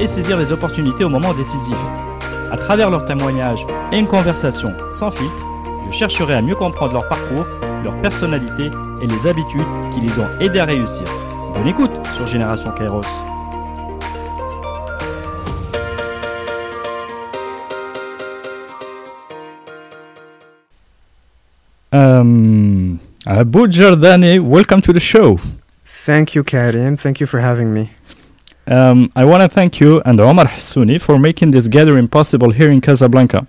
et saisir les opportunités au moment décisif. À travers leurs témoignages et une conversation sans filtre, je chercherai à mieux comprendre leur parcours, leur personnalité et les habitudes qui les ont aidés à réussir. Bonne écoute sur Génération Kairos. Um, Abu welcome to the show. Thank you, Karim. Thank you for having me. Um, I want to thank you and Omar Hassouni for making this gathering possible here in Casablanca.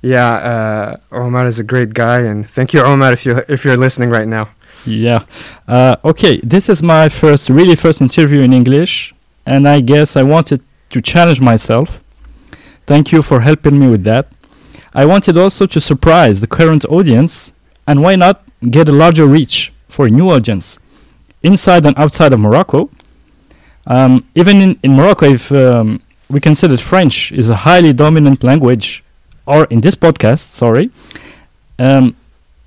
Yeah, uh, Omar is a great guy, and thank you, Omar, if you if you're listening right now. Yeah. Uh, okay, this is my first, really first interview in English, and I guess I wanted to challenge myself. Thank you for helping me with that. I wanted also to surprise the current audience, and why not get a larger reach for a new audience inside and outside of Morocco. Um, even in, in Morocco, if um, we consider French is a highly dominant language, or in this podcast, sorry, um,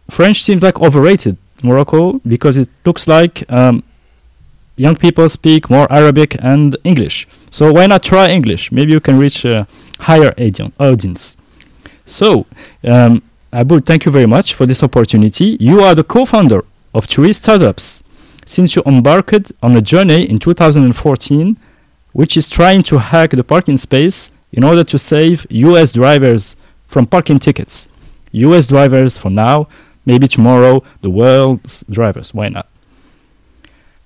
French seems like overrated Morocco because it looks like um, young people speak more Arabic and English. So why not try English? Maybe you can reach a higher audience. So, um, Abu, thank you very much for this opportunity. You are the co-founder of Tree Startups since you embarked on a journey in 2014 which is trying to hack the parking space in order to save US drivers from parking tickets. US drivers for now, maybe tomorrow, the world's drivers. Why not?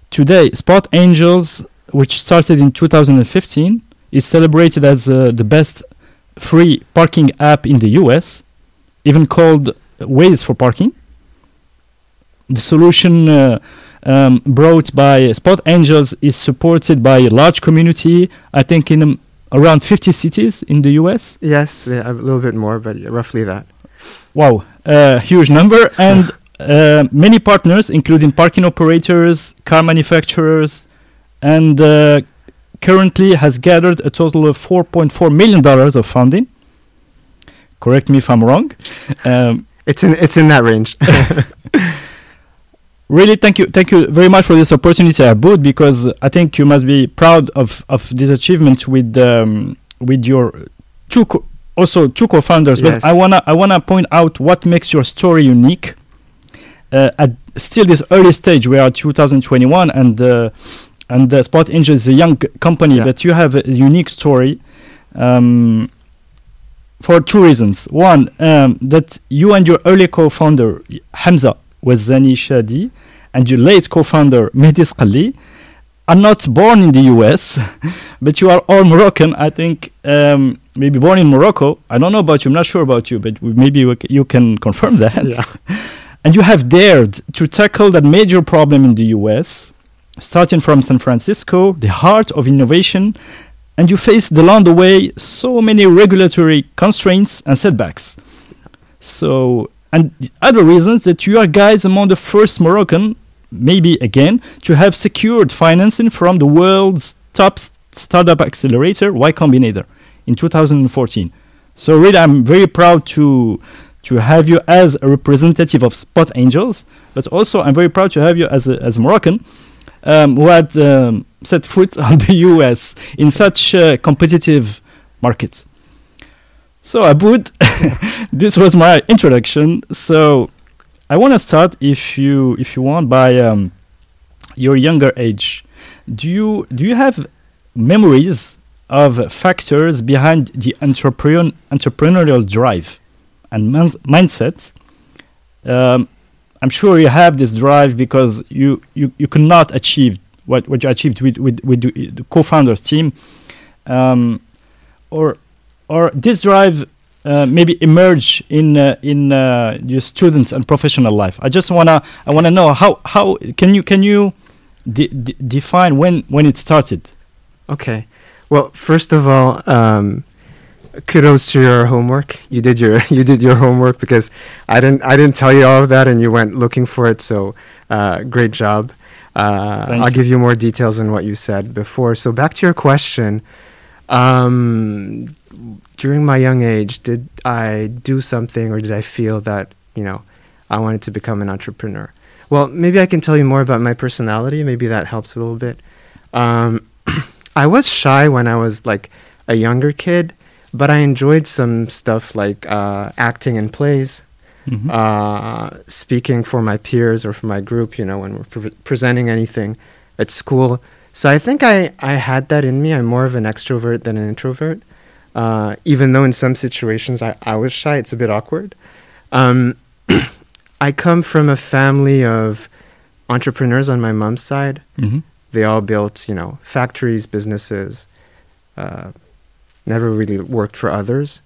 Today, Spot Angels, which started in 2015, is celebrated as uh, the best free parking app in the US, even called Waze for Parking. The solution uh, um, brought by Spot Angels is supported by a large community, I think in um, around 50 cities in the US. Yes, yeah, a little bit more, but roughly that. Wow, a huge number. And uh, many partners, including parking operators, car manufacturers, and uh, currently has gathered a total of $4.4 million of funding. Correct me if I'm wrong. Um, It's in it's in that range. really thank you thank you very much for this opportunity Aboud because I think you must be proud of of this achievement with um, with your two co- also two co-founders Yes. but I wanna I wanna point out what makes your story unique uh, at still this early stage we are 2021 and uh, and uh, Spot Angel is a young company Yeah. but you have a unique story um, for two reasons one um, that you and your early co-founder Hamza Ouazzani Chahdi and your late co-founder Mehdi Sqali are not born in the US, but you are all Moroccan. I think um, maybe born in Morocco. I don't know about you. I'm not sure about you, but maybe you can confirm that. Yeah. And you have dared to tackle that major problem in the US, starting from San Francisco, the heart of innovation, and you faced along the way so many regulatory constraints and setbacks. So, and the other reasons that you are guys among the first Moroccan, maybe again, to have secured financing from the world's top startup accelerator, Y Combinator, in 2014. So really, I'm very proud to to have you as a representative of Spot Angels, but also I'm very proud to have you as a, as a Moroccan um, who had um, set foot on the US in such a competitive market. So Aboud, this was my introduction. So I want to start, if you if you want, by um, your younger age. Do you do you have memories of factors behind the entrepreneur, entrepreneurial drive and man- mindset? Um, I'm sure you have this drive because you, you, you could not achieve what, what you achieved with, with, with the, the co-founders team. Um, or or this drive uh, maybe emerge in uh, in uh, your students and professional life. I just wanna I wanna know how how can you can you de- de- define when when it started? Okay. Well, first of all, um, kudos to your homework. You did your you did your homework because I didn't I didn't tell you all of that, and you went looking for it. So uh, great job. Uh, I'll you. give you more details on what you said before. So back to your question. Um, during my young age, did I do something or did I feel that you know I wanted to become an entrepreneur? Well, maybe I can tell you more about my personality. Maybe that helps a little bit. Um, I was shy when I was like a younger kid, but I enjoyed some stuff like uh, acting in plays, Mhm. uh, speaking for my peers or for my group, you know, when we're pre- presenting anything at school. So I think I, I had that in me. I'm more of an extrovert than an introvert. Uh, even though in some situations I, I was shy, it's a bit awkward. Um, I come from a family of entrepreneurs on my mom's side. Mhm. They all built, you know, factories, businesses, uh, never really worked for others.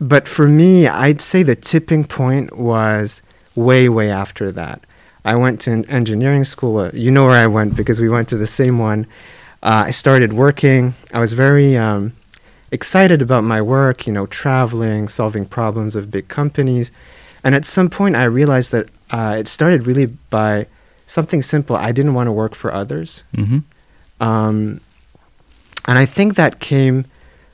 But for me, I'd say the tipping point was way, way after that. I went to an engineering school. Uh, you know where I went because we went to the same one. Uh, I started working. I was very um, excited about my work, you know, traveling, solving problems of big companies. And at some point, I realized that uh, it started really by something simple. I didn't want to work for others. Mhm. Um, and I think that came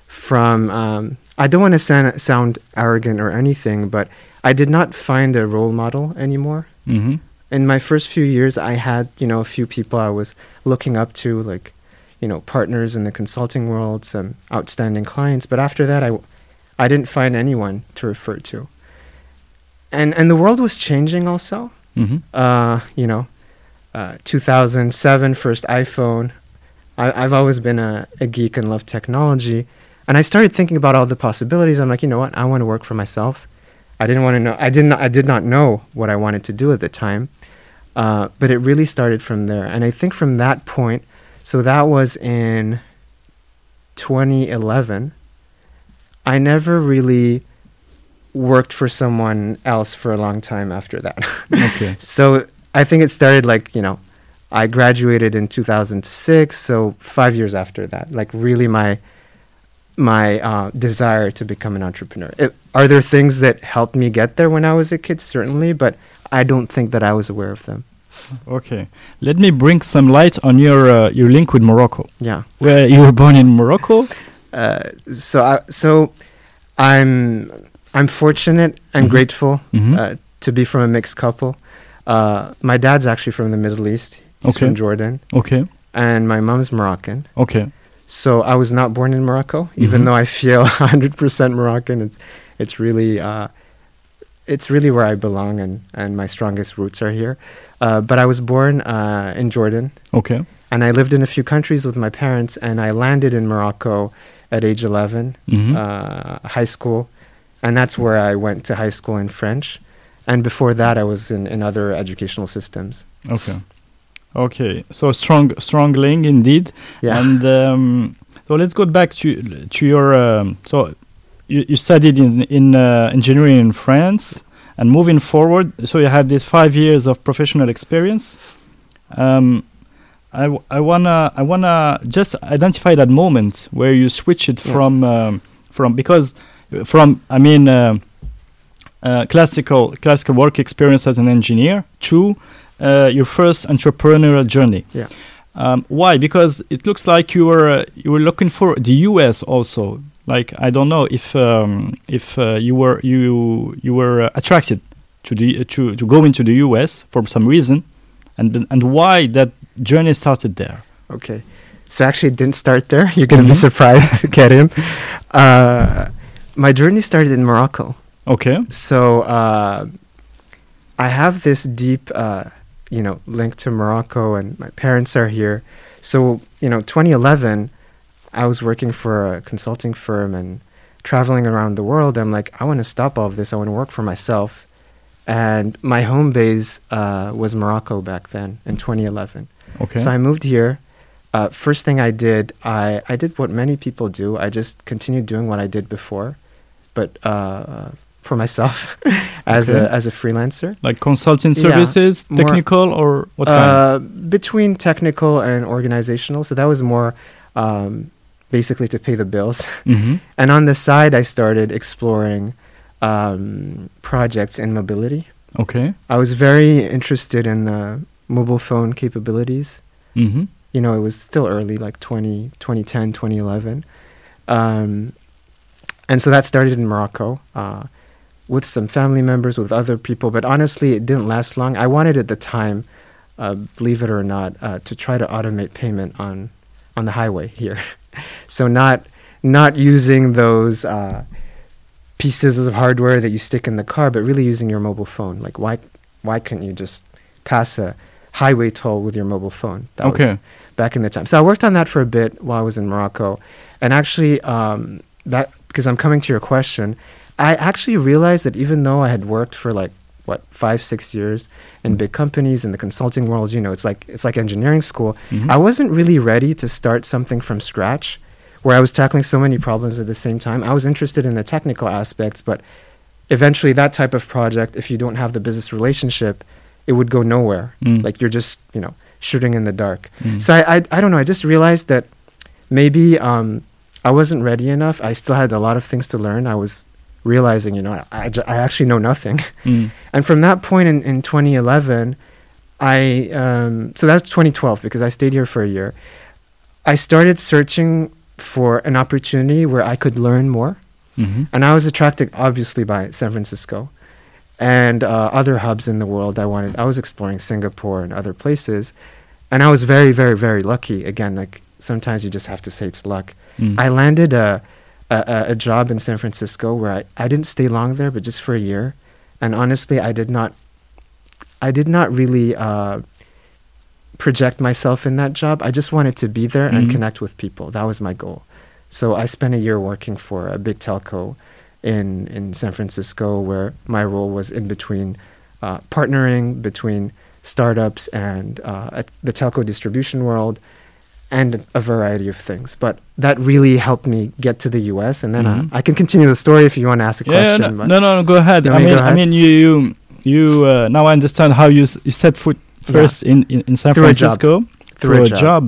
from, um, I don't want to sound, sound arrogant or anything, but I did not find a role model anymore. Mhm. In my first few years, I had, you know, a few people I was looking up to, like, you know, partners in the consulting world, some outstanding clients. But after that, I, I didn't find anyone to refer to. And, and the world was changing also Mhm. uh, you know, uh, 2007 first iPhone. I, I've always been a, a geek and love technology, and I started thinking about all the possibilities. I'm like, you know what? I want to work for myself. I didn't want to know. I didn't. I did not know what I wanted to do at the time, uh, but it really started from there. And I think from that point, so that was in 2011. I never really worked for someone else for a long time after that. Okay. So I think it started like, you know, I graduated in 2006, so 5 years after that. Like really my my uh, desire to become an entrepreneur. It, are there things that helped me get there when I was a kid? Certainly, but I don't think that I was aware of them. Okay. Let me bring some light on your uh, your link with Morocco. Yeah. Where you were born in Morocco. Uh, so I, so I'm I'm fortunate and Mhm. grateful Mhm. uh, to be from a mixed couple. Uh, my dad's actually from the Middle East. He's Okay. from Jordan, Okay. and my mom's Moroccan. Okay. So I was not born in Morocco, even Mhm. though I feel 100% Moroccan. It's it's really uh, it's really where I belong, and and my strongest roots are here. Uh, but I was born uh, in Jordan, Okay. and I lived in a few countries with my parents, and I landed in Morocco at age 11, Mhm. uh, high school, and that's where I went to high school in French. And before that, I was in, in other educational systems. Okay. Okay. So strong, strong link indeed. Yeah. And um, so let's go back to to your. Um, so you, you studied in in uh, engineering in France, and moving forward, so you have this five years of professional experience. Um, I, w- I wanna I wanna just identify that moment where you switch it Yeah. from um, from because from I mean uh, uh, classical classical work experience as an engineer to uh, your first entrepreneurial journey. Yeah. Um, why? Because it looks like you were uh, you were looking for the U.S. also. Like I don't know if um, if uh, you were you you were uh, attracted to the uh, to to go into the U.S. for some reason, and then- and why that journey started there. Okay. So actually, it didn't start there. You're going to Mhm. be surprised to get him. Uh, my journey started in Morocco. Okay. So uh, I have this deep, uh, you know, link to Morocco, and my parents are here. So you know, 2011, I was working for a consulting firm and traveling around the world. I'm like, I want to stop all of this. I want to work for myself. And my home base uh, was Morocco back then in 2011. Okay. So I moved here. Uh, first thing I did, I, I did what many people do. I just continued doing what I did before, but uh, for myself as Okay. a as a freelancer. like consulting Yeah, services, more- technical or what kind? Uh, between technical and organizational. So that was more um, basically to pay the bills. hmm And on the side, I started exploring um, projects in mobility. Okay. I was very interested in the mobile phone capabilities. hmm You know, it was still early, like 20, 2010, 2011. Um, and so that started in Morocco uh, with some family members, with other people. But honestly, it didn't last long. I wanted at the time, uh, believe it or not, uh, to try to automate payment on, on the highway here. so not, not using those uh, pieces of hardware that you stick in the car, but really using your mobile phone. Like, why, why couldn't you just pass a highway toll with your mobile phone? That was Okay. back in the time. So I worked on that for a bit while I was in Morocco, and actually, um, that because I'm coming to your question, I actually realized that even though I had worked for like what five six years in big companies in the consulting world, you know, it's like it's like engineering school. Mhm. I wasn't really ready to start something from scratch, where I was tackling so many problems at the same time. I was interested in the technical aspects, but eventually, that type of project, if you don't have the business relationship, it would go nowhere. Mm. Like you're just you know shooting in the dark. Mm. So I, I I don't know. I just realized that maybe um, I wasn't ready enough. I still had a lot of things to learn. I was realizing, you know, I, I, I actually know nothing. Mm. And from that point in, in 2011, I um, so that's 2012 because I stayed here for a year. I started searching for an opportunity where I could learn more, Mhm. and I was attracted obviously by San Francisco and uh, other hubs in the world. I wanted. I was exploring Singapore and other places, and I was very, very, very lucky. Again, like sometimes you just have to say it's luck. Mm. I landed a, a a- job in San Francisco where I, I didn't stay long there, but just for a year. And honestly, I did not I did not really uh, project myself in that job. I just wanted to be there and Mhm. connect with people. That was my goal. So I spent a year working for a big telco in in San Francisco, where my role was in between uh, partnering between startups and uh, the telco distribution world, and a variety of things. But that really helped me get to the U.S. And then Mhm. uh, I can continue the story if you want to ask a Yeah, question. no, but- no, no, no, go ahead. I to mean, go I mean, you, you, you. Uh, now I understand how you s- you set foot Yeah. first in, in in San Through a job. Francisco through a job.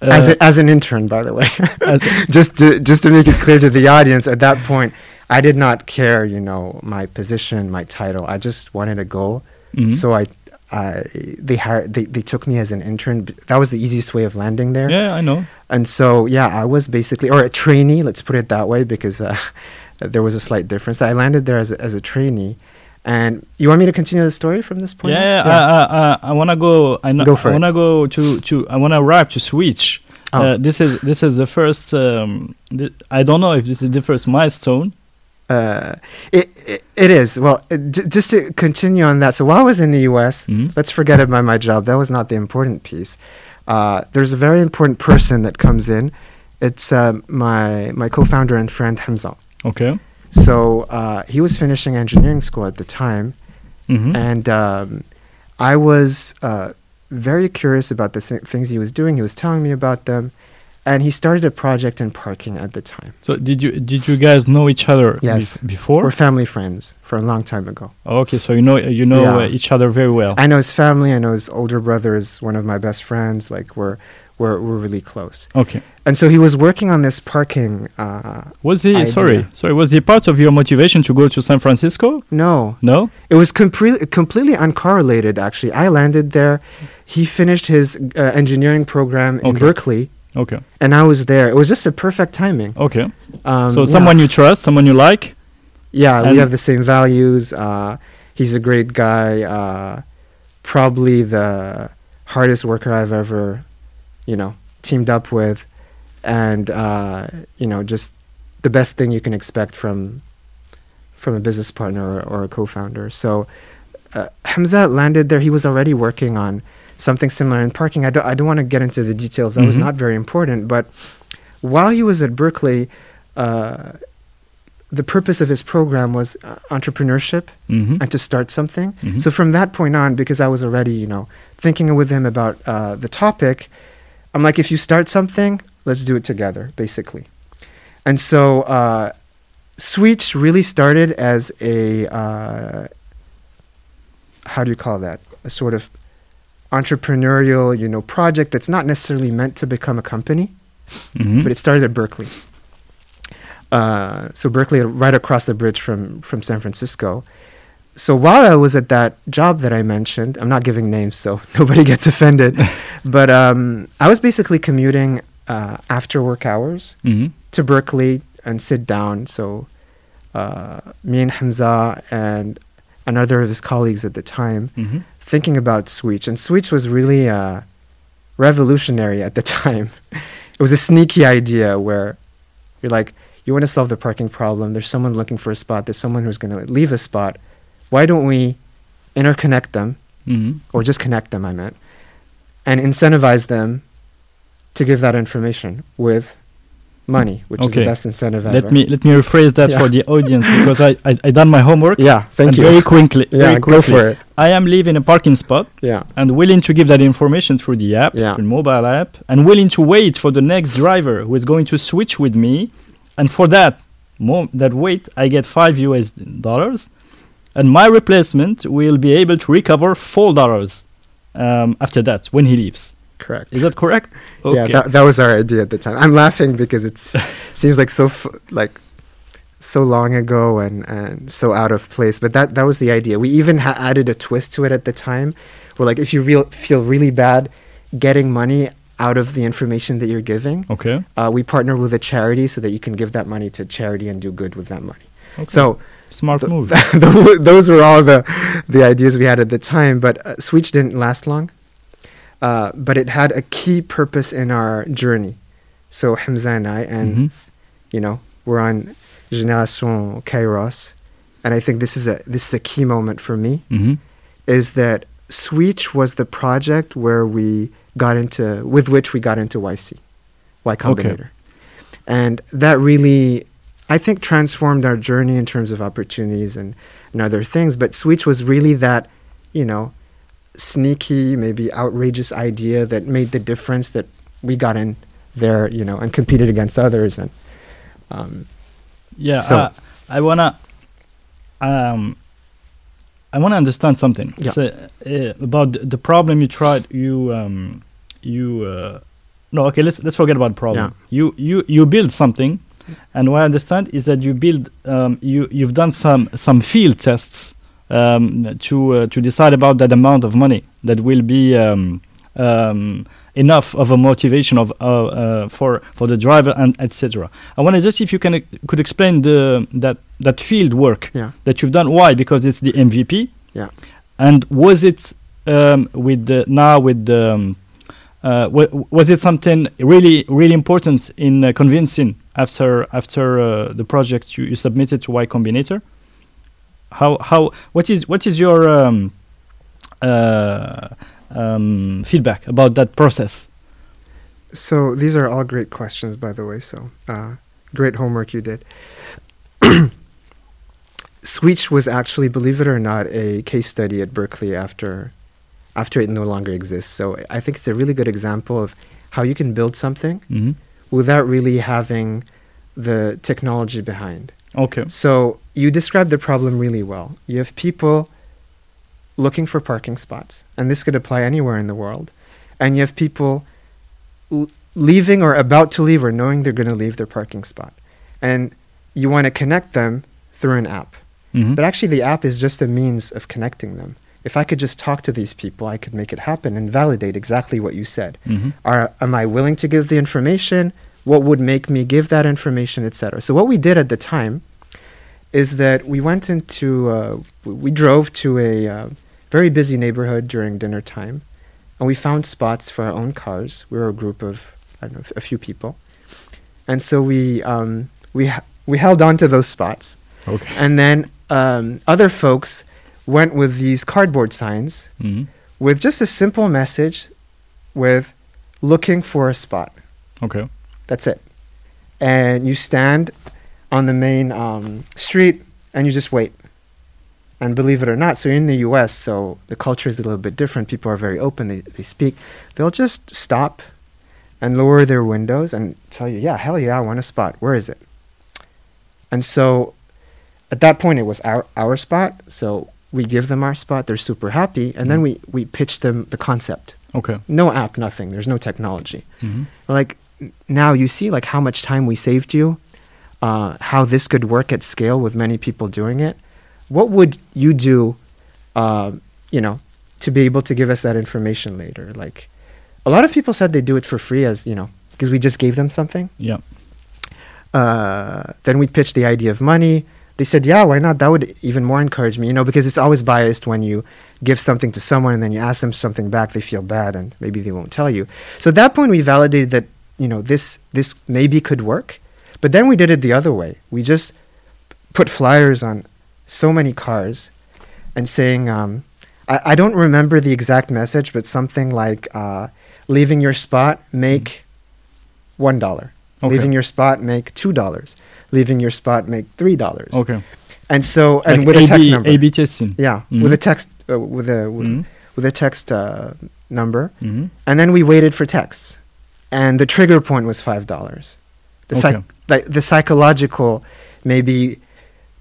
Uh, as, a, as an intern, by the way. just to just to make it clear to the audience, at that point, I did not care, you know, my position, my title. I just wanted a goal. Mhm. So I, I they hired, they, they took me as an intern. That was the easiest way of landing there. yeah, I know. And so yeah, I was basically or a trainee. Let's put it that way because uh, there was a slight difference. I landed there as a, as a trainee. And you want me to continue the story from this point? Yeah, yeah. I, I, I, I wanna go. I, know, Go for I wanna go to to. I wanna arrive to switch. Oh. Uh, this is this is the first. Um, th- I don't know if this is the first milestone. Uh, it, it it is well. It, j- just to continue on that. So while I was in the U.S., Mhm. let's forget about my job. That was not the important piece. Uh, there's a very important person that comes in. It's uh, my my co-founder and friend Hamza. Okay. So uh, he was finishing engineering school at the time, Mhm. and um, I was uh, very curious about the th- things he was doing. He was telling me about them, and he started a project in parking at the time. So did you did you guys know each other Yes. bef- before? We're family friends for a long time ago. okay, so you know you know Yeah. uh, each other very well. I know his family. I know his older brother is one of my best friends. Like we're we're we're really close. okay. And so he was working on this parking. Uh, Was he idea. sorry sorry was he part of your motivation to go to San Francisco? no, No. it was completely completely uncorrelated. Actually, I landed there. He finished his uh, engineering program in Okay. Berkeley, Okay. and I was there. It was just a perfect timing. Okay. Um, so yeah. someone you trust, someone you like. Yeah, we have the same values. Uh, he's a great guy. Uh, probably the hardest worker I've ever, you know, teamed up with, and uh, you know, just the best thing you can expect from from a business partner or, or a co-founder. So uh, Hamza landed there. He was already working on something similar in parking. I don't, I don't want to get into the details. That was Mhm. not very important. But while he was at Berkeley, uh, the purpose of his program was uh, entrepreneurship Mm-hmm. and to start something. Mhm. So from that point on, because I was already, you know, thinking with him about uh, the topic, I'm like, if you start something, let's do it together, basically. And so, uh, Switch really started as a uh, how do you call that? A sort of entrepreneurial, you know, project that's not necessarily meant to become a company. Mhm. but it started at Berkeley. Uh, so Berkeley, right across the bridge from from San Francisco. So while I was at that job that I mentioned, I'm not giving names, so nobody gets offended. but um, I was basically commuting uh, after work hours Mhm. to Berkeley and sit down. So uh, me and Hamza and another of his colleagues at the time Mhm. Thinking about Switch, and Switch was really uh, revolutionary at the time. it was a sneaky idea where you're like, you want to solve the parking problem. There's someone looking for a spot. There's someone who's going to leave a spot. Why don't we interconnect them, Mhm. or just connect them? I meant, and incentivize them to give that information with money, which is the best incentive ever. Let me let me rephrase that Yeah. for the audience because I, I I done my homework. Yeah, thank you. Very quickly. yeah, very go for it. I am leaving a parking spot Yeah, and willing to give that information through the app, Yeah. through mobile app, and willing to wait for the next driver who is going to switch with me. And for that, mo- that wait, I get five US dollars, and my replacement will be able to recover four dollars um, after that when he leaves. Correct. Is that correct? Yeah, that, that was our idea at the time. I'm laughing because it seems like so f- like so long ago and, and so out of place. But that that was the idea. We even ha- added a twist to it at the time, where like if you real feel really bad getting money out of the information that you're giving, okay. uh, we partner with a charity so that you can give that money to charity and do good with that money. okay. So smart th- move. tho- those were all the the ideas we had at the time. But uh, Switch didn't last long. Uh, but it had a key purpose in our journey. So Hamza and I, and Mhm. you know, we're on Generation Kairos, and I think this is a this is a key moment for me. Mhm. Is that Switch was the project where we got into with which we got into YC, Y Combinator, and that really, I think, transformed our journey in terms of opportunities and, and other things. But Switch was really that, you know, sneaky, maybe outrageous idea that made the difference that we got in there, you know, and competed against others. And um, Yeah, So- uh, I wanna, um, I wanna understand something. Yeah. So, uh, about the- the problem you tried. You, um, you. Uh, no, okay. Let's let's forget about the problem. You you you build something, and what I understand is that you build. Um, you you've done some some field tests um, to uh, to decide about that amount of money that will be. Um, um, enough of a motivation of uh, uh, for for the driver and etc. I want to just if you can could explain the that that field work yeah, that you've done. Why? Because it's the MVP. Yeah. And was it um, with the now with the uh, wa- was it something really really important in uh, convincing after after uh, the project you, you submitted to Y Combinator? How how what is what is your um, uh, um, feedback about that process? So these are all great questions, by the way. So uh, great homework you did. Switch was actually, believe it or not, a case study at Berkeley after after it no longer exists. So I think it's a really good example of how you can build something hmm without really having the technology behind. Okay. So you described the problem really well. You have people looking for parking spots, and this could apply anywhere in the world. And you have people l- leaving or about to leave or knowing they're going to leave their parking spot. And you want to connect them through an app. Mhm. But actually, the app is just a means of connecting them. If I could just talk to these people, I could make it happen and validate exactly what you said. Mhm. Are, am I willing to give the information? What would make me give that information, etc. So what we did at the time is that we went into, uh, we drove to a uh, very busy neighborhood during dinner time, and we found spots for our own cars. We were a group of, I don't know, a few people, and so we um, we ha- we held on to those spots, Okay. and then um, other folks went with these cardboard signs Mhm. with just a simple message with looking for a spot. Okay. That's it. And you stand on the main um, street and you just wait. And believe it or not, so you're in the US, so the culture is a little bit different. People are very open, they, they speak. They'll just stop and lower their windows and tell you, yeah, hell yeah, I want a spot. Where is it? And so at that point, it was our, our spot. So we give them our spot. They're super happy. And then Mhm. we, we pitch them the concept. Okay. No app, nothing. There's no technology. Mhm. Like, now you see like how much time we saved you, uh, how this could work at scale with many people doing it. What would you do, uh, you know, to be able to give us that information later? Like, a lot of people said they do it for free, as you know, because we just gave them something. Yeah. Uh, then we pitched the idea of money. They said, "Yeah, why not?" That would even more encourage me, you know, because it's always biased when you give something to someone and then you ask them something back. They feel bad and maybe they won't tell you. So at that point, we validated that you know this this maybe could work, but then we did it the other way. We just put flyers on so many cars and saying, um, I, I, don't remember the exact message, but something like uh, leaving your spot, make $1. Okay. Leaving your spot, make $2. Leaving your spot, make $3. Okay. And so, and like with a, a text B, number. A-B testing. Yeah, mm-hmm. with a text, uh, with a, with, mm-hmm. with a text uh, number. Mm-hmm. And then we waited for texts. And the trigger point was $5 the okay. psych- like the psychological maybe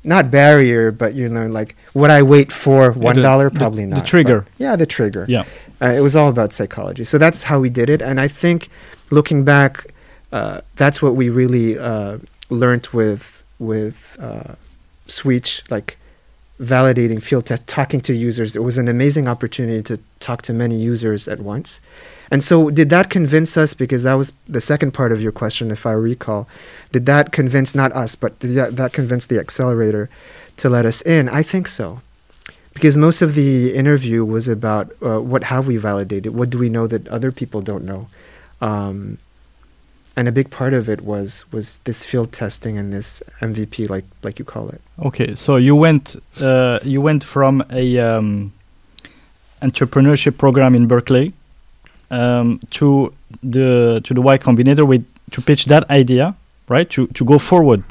not barrier, but you know, like would I wait for one dollar? Yeah, Probably the, not. The trigger. yeah, the trigger. Yeah. Uh, it was all about psychology. So that's how we did it, and I think looking back, uh, that's what we really uh, learned with with uh, Switch, like validating field test, talking to users. It was an amazing opportunity to talk to many users at once. And so, did that convince us? Because that was the second part of your question, if I recall. Did that convince not us, but did that, that convince the accelerator to let us in? I think so because most of the interview was about uh, what have we validated what do we know that other people don't know um, and a big part of it was was this field testing and this mvp like like you call it Okay, so you went uh, you went from a um, entrepreneurship program in Berkeley um, to the to the Y Combinator with to pitch that idea, right? To to go forward,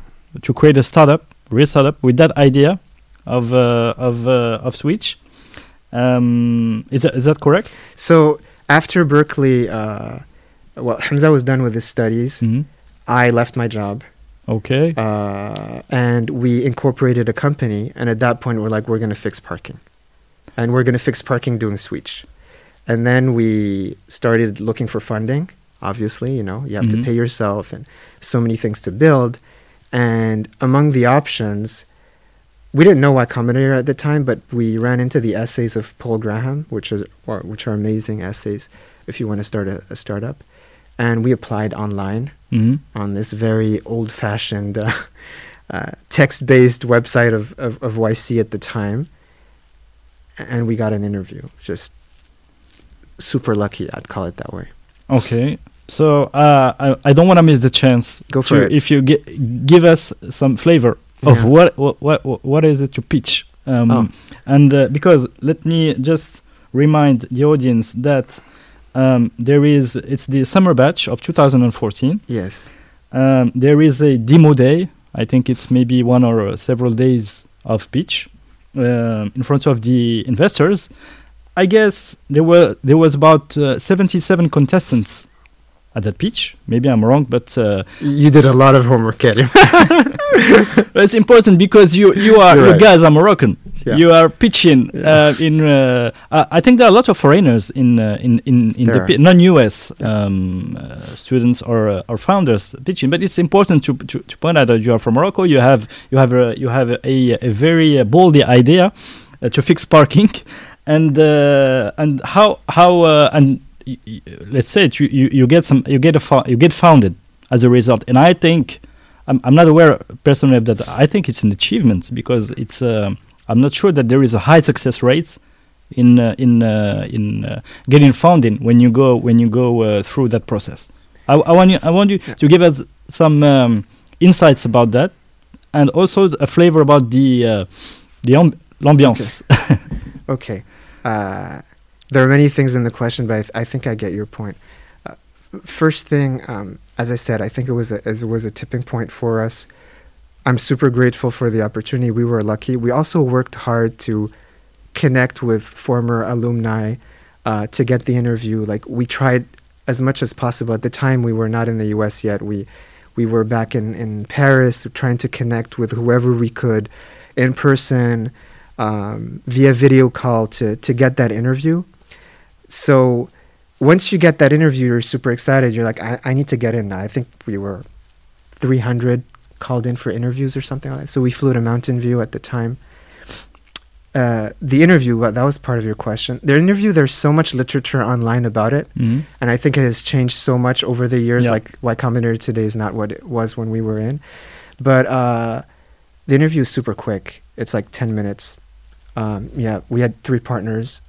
to create a startup, real startup with that idea of uh, of uh, of Switch. Um, is that is that correct? so after berkeley uh, well hamza was done with his studies Mm-hmm. i left my job Okay. uh, and we incorporated a company and at that point we're like we're going to fix parking and we're going to fix parking doing switch and then we started looking for funding obviously you know you have Mhm. to pay yourself and so many things to build and among the options we didn't know Y Combinator at the time, but we ran into the essays of Paul Graham, which is or, which are amazing essays if you want to start a, a startup, and we applied online Mm-hmm. on this very old-fashioned uh, uh, text-based website of, of, of YC at the time, and we got an interview. Just super lucky, I'd call it that way. Okay. So uh, I, I don't want to miss the chance. Go for to, it. If you gi- give us some flavor of Yeah. what, what what what is it you pitch, um, Oh. and uh, because let me just remind the audience that um, there is it's the summer batch of 2014. Yes. Um, there is a demo day. I think it's maybe one or uh, several days of pitch um in front of the investors. I guess there were there was about uh, 77 contestants at that pitch. Maybe I'm wrong, but uh, You did a lot of homework, Karim. it's important because you you are You're you right. guys are Moroccan. Yeah. You are pitching Yeah. uh, in. Uh, I think there are a lot of foreigners in uh, in in, in the There pi- non-US um, uh, students or uh, or founders pitching. But it's important to, to to point out that you are from Morocco. You have you have a, you have a, a very uh, bold idea uh, to fix parking, and uh, and how how uh, and let's say it, you, you you get some you get a fo- you get founded as a result. And I think I'm I'm not aware personally of that. I think it's an achievement because it's. um I'm not sure that there is a high success rate in uh, in uh, in uh, getting funding when you go when you go uh, through that process. I, I want you I want you Yeah. to give us some um, insights about that, and also a flavor about the uh, the amb- l'ambiance. Okay. Uh, there are many things in the question, but I, th- I think I get your point. Uh, first thing, um, as I said, I think it was a, as it was a tipping point for us. I'm super grateful for the opportunity. We were lucky. We also worked hard to connect with former alumni uh, to get the interview. Like we tried as much as possible. At the time, we were not in the U.S. yet. We we were back in in Paris, trying to connect with whoever we could in person um, via video call to to get that interview. So once you get that interview, you're super excited. You're like, I, I need to get in. I think we were 300 called in for interviews or something like that. So we flew to Mountain View at the time. Uh, the interview, well, that was part of your question. The interview, there's so much literature online about it, Mhm. and I think it has changed so much over the years. Yeah. Like Y Combinator today is not what it was when we were in, but uh, the interview is super quick. It's like 10 minutes. Um, yeah, we had three partners,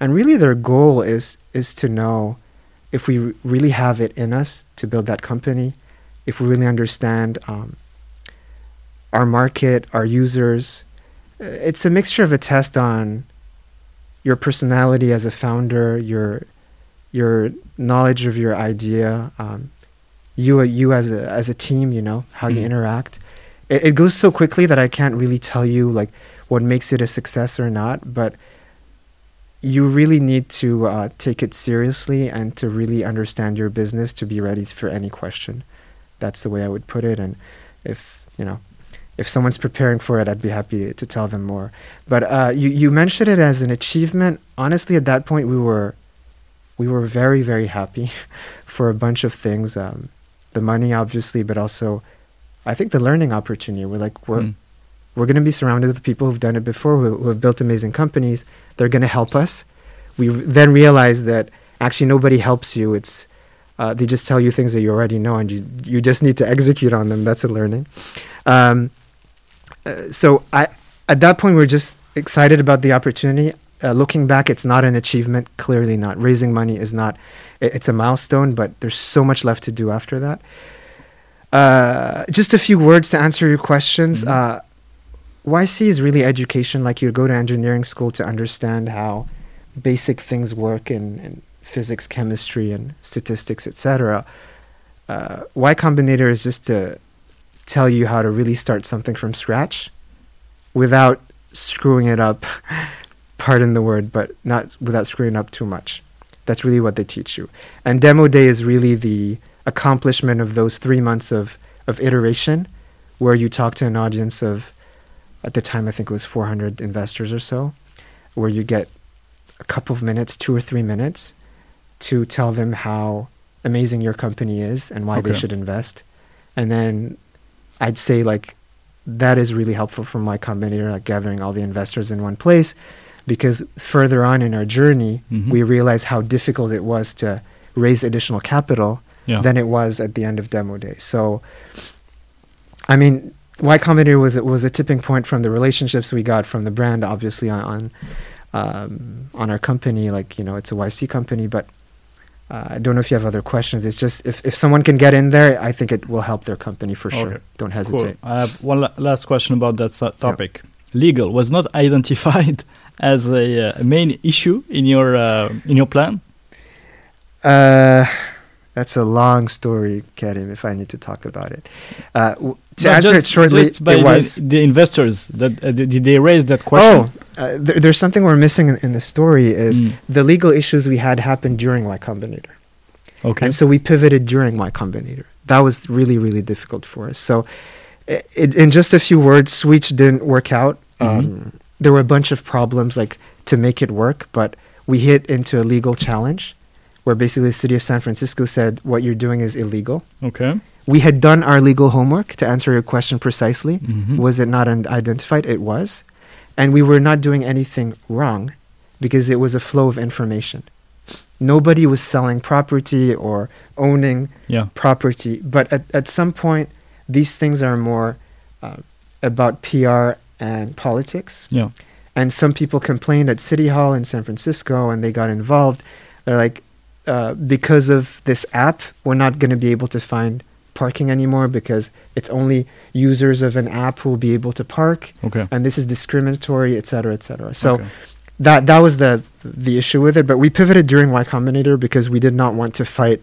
and really their goal is is to know if we r- really have it in us to build that company, if we really understand um, our market, our users. Uh, It's a mixture of a test on your personality as a founder, your your knowledge of your idea, um, you you as a as a team, you know how you Mhm. interact. It, it goes so quickly that I can't really tell you like what makes it a success or not, but you really need to uh, take it seriously and to really understand your business to be ready for any question. That's the way I would put it. And if you know, if someone's preparing for it, I'd be happy to tell them more. But uh, you you mentioned it as an achievement. Honestly, at that point, we were we were very very happy for a bunch of things. Um, the money, obviously, but also I think the learning opportunity. We're like we're Mm. We're going to be surrounded with people who've done it before, who, who have built amazing companies. They're going to help us. We then realize that actually nobody helps you. It's uh, they just tell you things that you already know, and you you just need to execute on them. That's a learning. Um, uh, so I at that point we're just excited about the opportunity. Uh, looking back, it's not an achievement. Clearly not. Raising money is not. i- It's a milestone, but there's so much left to do after that. Uh, just a few words to answer your questions. Mhm. YC is really education. Like you go to engineering school to understand how basic things work in, in physics, chemistry, and statistics, etc. Uh, y Combinator is just to tell you how to really start something from scratch without screwing it up. Pardon the word, but not without screwing up too much. That's really what they teach you. And demo day is really the accomplishment of those three months of, of iteration where you talk to an audience of, at the time, I think it was 400 investors or so, where you get a couple of minutes, two or three minutes, to tell them how amazing your company is and why they should invest. And then I'd say, like, that is really helpful for Y Combinator, like gathering all the investors in one place. Because further on in our journey, Mhm. we realized how difficult it was to raise additional capital Yeah. than it was at the end of demo day. So, I mean, Y Combinator was was a tipping point from the relationships we got from the brand, obviously on on, um, on our company. Like you know, it's a YC company, but uh, I don't know if you have other questions. It's just if if someone can get in there, I think it will help their company for sure. Don't Cool. hesitate. I have one la- last question about that so- topic. Legal was not identified as a, uh, main issue in your uh, in your plan. Uh, that's a long story, Karim. If I need to talk about it, uh, w- to But answer it shortly, just by it the, was. the investors that uh, did they raise that Oh, question? uh, there, there's something we're missing in, in the story is Mm. the legal issues we had happened during Y Combinator. okay. And so we pivoted during Y Combinator. That was really, really difficult for us. So, i it, in just a few words, Switch didn't work out. Mhm. Um, there were a bunch of problems like to make it work, but we hit into a legal challenge where basically the city of San Francisco said what you're doing is illegal. okay. We had done our legal homework to answer your question precisely. Mhm. Was it not identified? It was. And we were not doing anything wrong because it was a flow of information. Nobody was selling property or owning yeah. property. But at, at some point, these things are more uh, about PR and politics. Yeah. And some people complained at City Hall in San Francisco and they got involved. They're like, uh, because of this app, we're not going to be able to find parking anymore because it's only users of an app who will be able to park. Okay. And this is discriminatory, et cetera, et cetera. So Okay. that that was the the issue with it. But we pivoted during Y Combinator because we did not want to fight,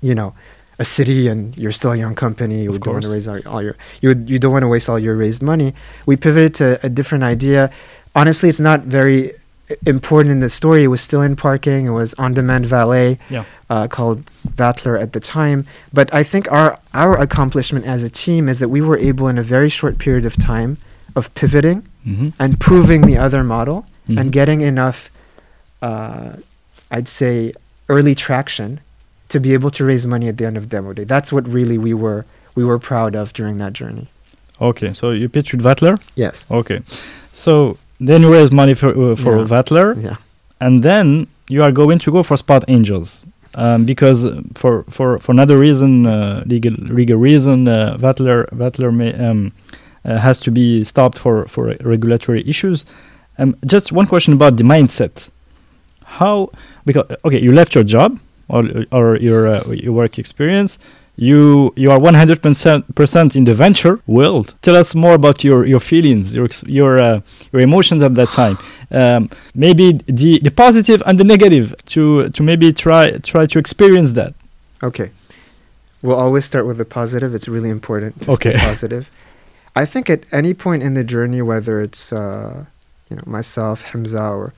you know, a city and you're still a young company. You Of don't want to course. raise all, all your you would, you don't want to waste all your raised money. We pivoted to a different idea. Honestly, it's not very important in the story. It was still in parking. It was on-demand valet Yeah. uh, called Vatler at the time. But I think our our accomplishment as a team is that we were able in a very short period of time of pivoting Mhm. and proving the other model Mhm. and getting enough, uh, I'd say, early traction to be able to raise money at the end of demo day. That's what really we were we were proud of during that journey. Okay, so you pitched with Vatler. Yes. Okay, so then you raise money for uh, for Yeah. Vatler, Yeah. and then you are going to go for Spot Angels. Um, because uh, for for for another reason, uh, legal legal reason, uh, Vatler Vatler may, um, uh, has to be stopped for for regulatory issues. Um, just one question about the mindset. How because okay, you left your job or or your uh, your work experience. You you are 100% in the venture world. Tell us more about your your feelings, your your uh, your emotions at that time. Um, maybe the the positive and the negative to to maybe try try to experience that. Okay. We'll always start with the positive. It's really important to Okay. stay positive. I think at any point in the journey, whether it's uh, you know myself, Hamza, or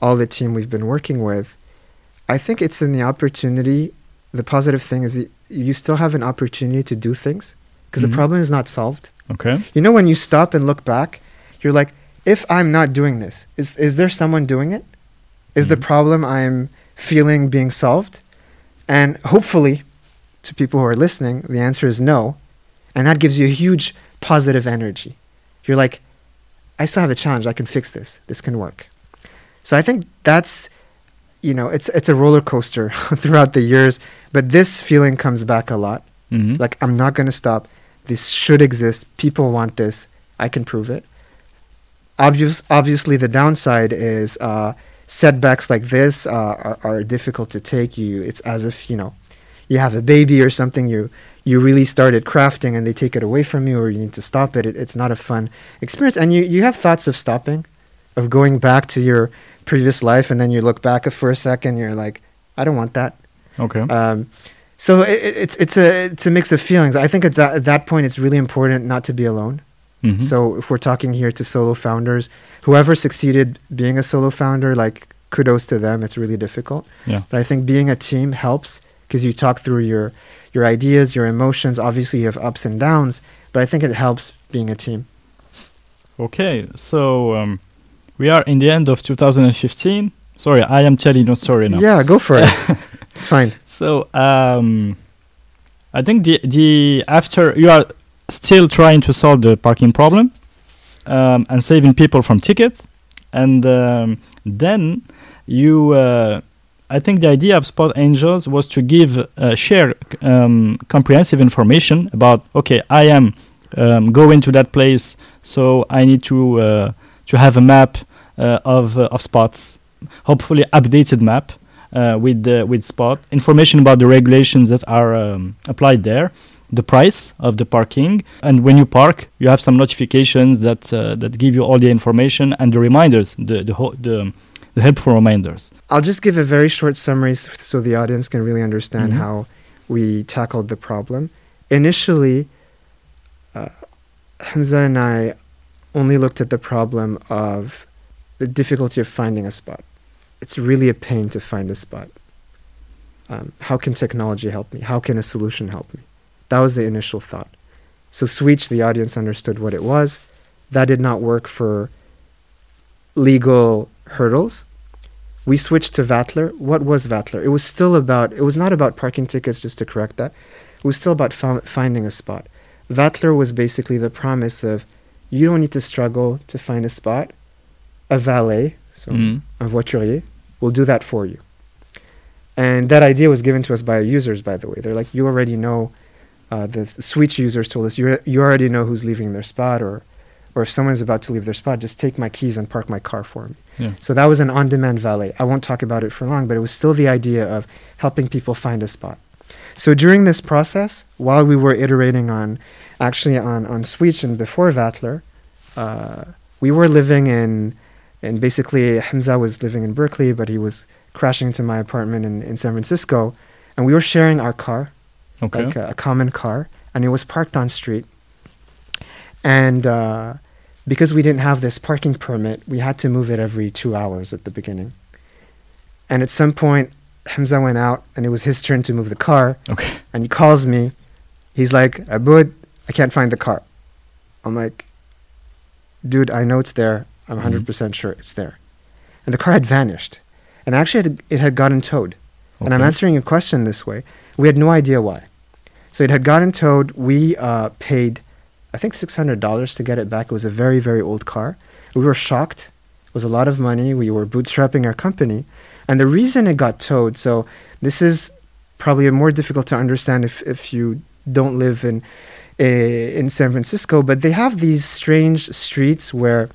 all the team we've been working with, I think it's in the opportunity. The positive thing is that you still have an opportunity to do things because Mhm. the problem is not solved. Okay. You know, when you stop and look back, you're like, if I'm not doing this, is, is there someone doing it? Is the Mhm. problem I'm feeling being solved? And hopefully, to people who are listening, the answer is no. And that gives you a huge positive energy. You're like, I still have a challenge. I can fix this. This can work. So I think that's, you know, it's, it's a roller coaster throughout the years. But this feeling comes back a lot. hmm Like, I'm not going to stop. This should exist. People want this. I can prove it. Obvious, obviously, the downside is uh, setbacks like this uh, are, are difficult to take. You, it's as if you know, you have a baby or something. You you really started crafting and they take it away from you, or you need to stop it. it it's not a fun experience, and you you have thoughts of stopping, of going back to your previous life, and then you look back for a second. You're like, I don't want that. Okay. Um, so it, it- it's it's a it's a mix of feelings. I think at that at that point it's really important not to be alone. Mhm. So if we're talking here to solo founders, whoever succeeded being a solo founder, like kudos to them. It's really difficult, yeah. but I think being a team helps because you talk through your your ideas, your emotions. Obviously, you have ups and downs, but I think it helps being a team. Okay, so um, we are in the end of 2015. Sorry, I am telling no story now. Yeah, go for it. it's fine. So um, I think the the after you are still trying to solve the parking problem um, and saving people from tickets, and um, then you. Uh, I think the idea of Spot Angels was to give uh, share um, comprehensive information about. Okay, I am um, going to that place, so I need to uh, to have a map of uh, of spots, hopefully updated map uh, with with Spot information about the regulations that are um, applied there, the price of the parking, and when you park, you have some notifications that uh, that give you all the information and the reminders, the the ho- the, the helpful reminders. I'll just give a very short summary so the audience can really understand Mhm. how we tackled the problem. Initially, uh, Hamza and I only looked at the problem of the difficulty of finding a spot. It's really a pain to find a spot. Um, how can technology help me? How can a solution help me? That was the initial thought. So, Switch, the audience understood what it was. That did not work for legal hurdles we switched to Vatler. What was Vatler? It was still about, it was not about parking tickets, just to correct that. It was still about finding a spot. Vatler was basically the promise of you don't need to struggle to find a spot. A valet, so Mhm. un voiturier, will do that for you. And that idea was given to us by our users, by the way. They're like, you already know, uh, the th- Switch users told us, you, you already know who's leaving their spot, or, or if someone's about to leave their spot, just take my keys and park my car for me. Yeah. So that was an on demand valet. I won't talk about it for long, but it was still the idea of helping people find a spot. So during this process, while we were iterating on actually on, on Switch and before Vatler, uh, we were living in, and basically Hamza was living in Berkeley, but he was crashing into my apartment in, in San Francisco, and we were sharing our car, Okay. like a, a common car, and it was parked on street. And uh, because we didn't have this parking permit, we had to move it every two hours at the beginning. And at some point, Hamza went out, and it was his turn to move the car. okay. And he calls me. He's like, Abud, I can't find the car. I'm like, dude, I know it's there. I'm Mhm. 100% sure it's there. And the car had vanished. and actually it had, it had gotten towed. And I'm answering your question this way. We had no idea why. So it had gotten towed. We uh, paid, I think, six hundred dollars to get it back. It was a very, very old car. We were shocked. It was a lot of money. We were bootstrapping our company, and the reason it got towed. So this is probably more difficult to understand if if you don't live in eh, in San Francisco. But they have these strange streets where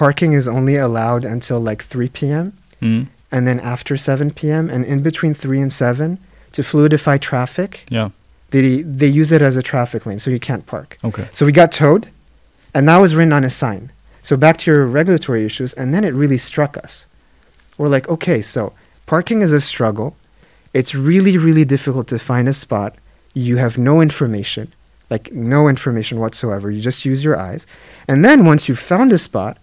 parking is only allowed until like 3 p.m Mm. and then after 7 p.m. and in between 3 and 7 to fluidify traffic Yeah. they they use it as a traffic lane so you can't park Okay. so we got towed and that was written on a sign so back to your regulatory issues and then it really struck us we're like okay so parking is a struggle it's really really difficult to find a spot you have no information like no information whatsoever you just use your eyes and then once you've found a spot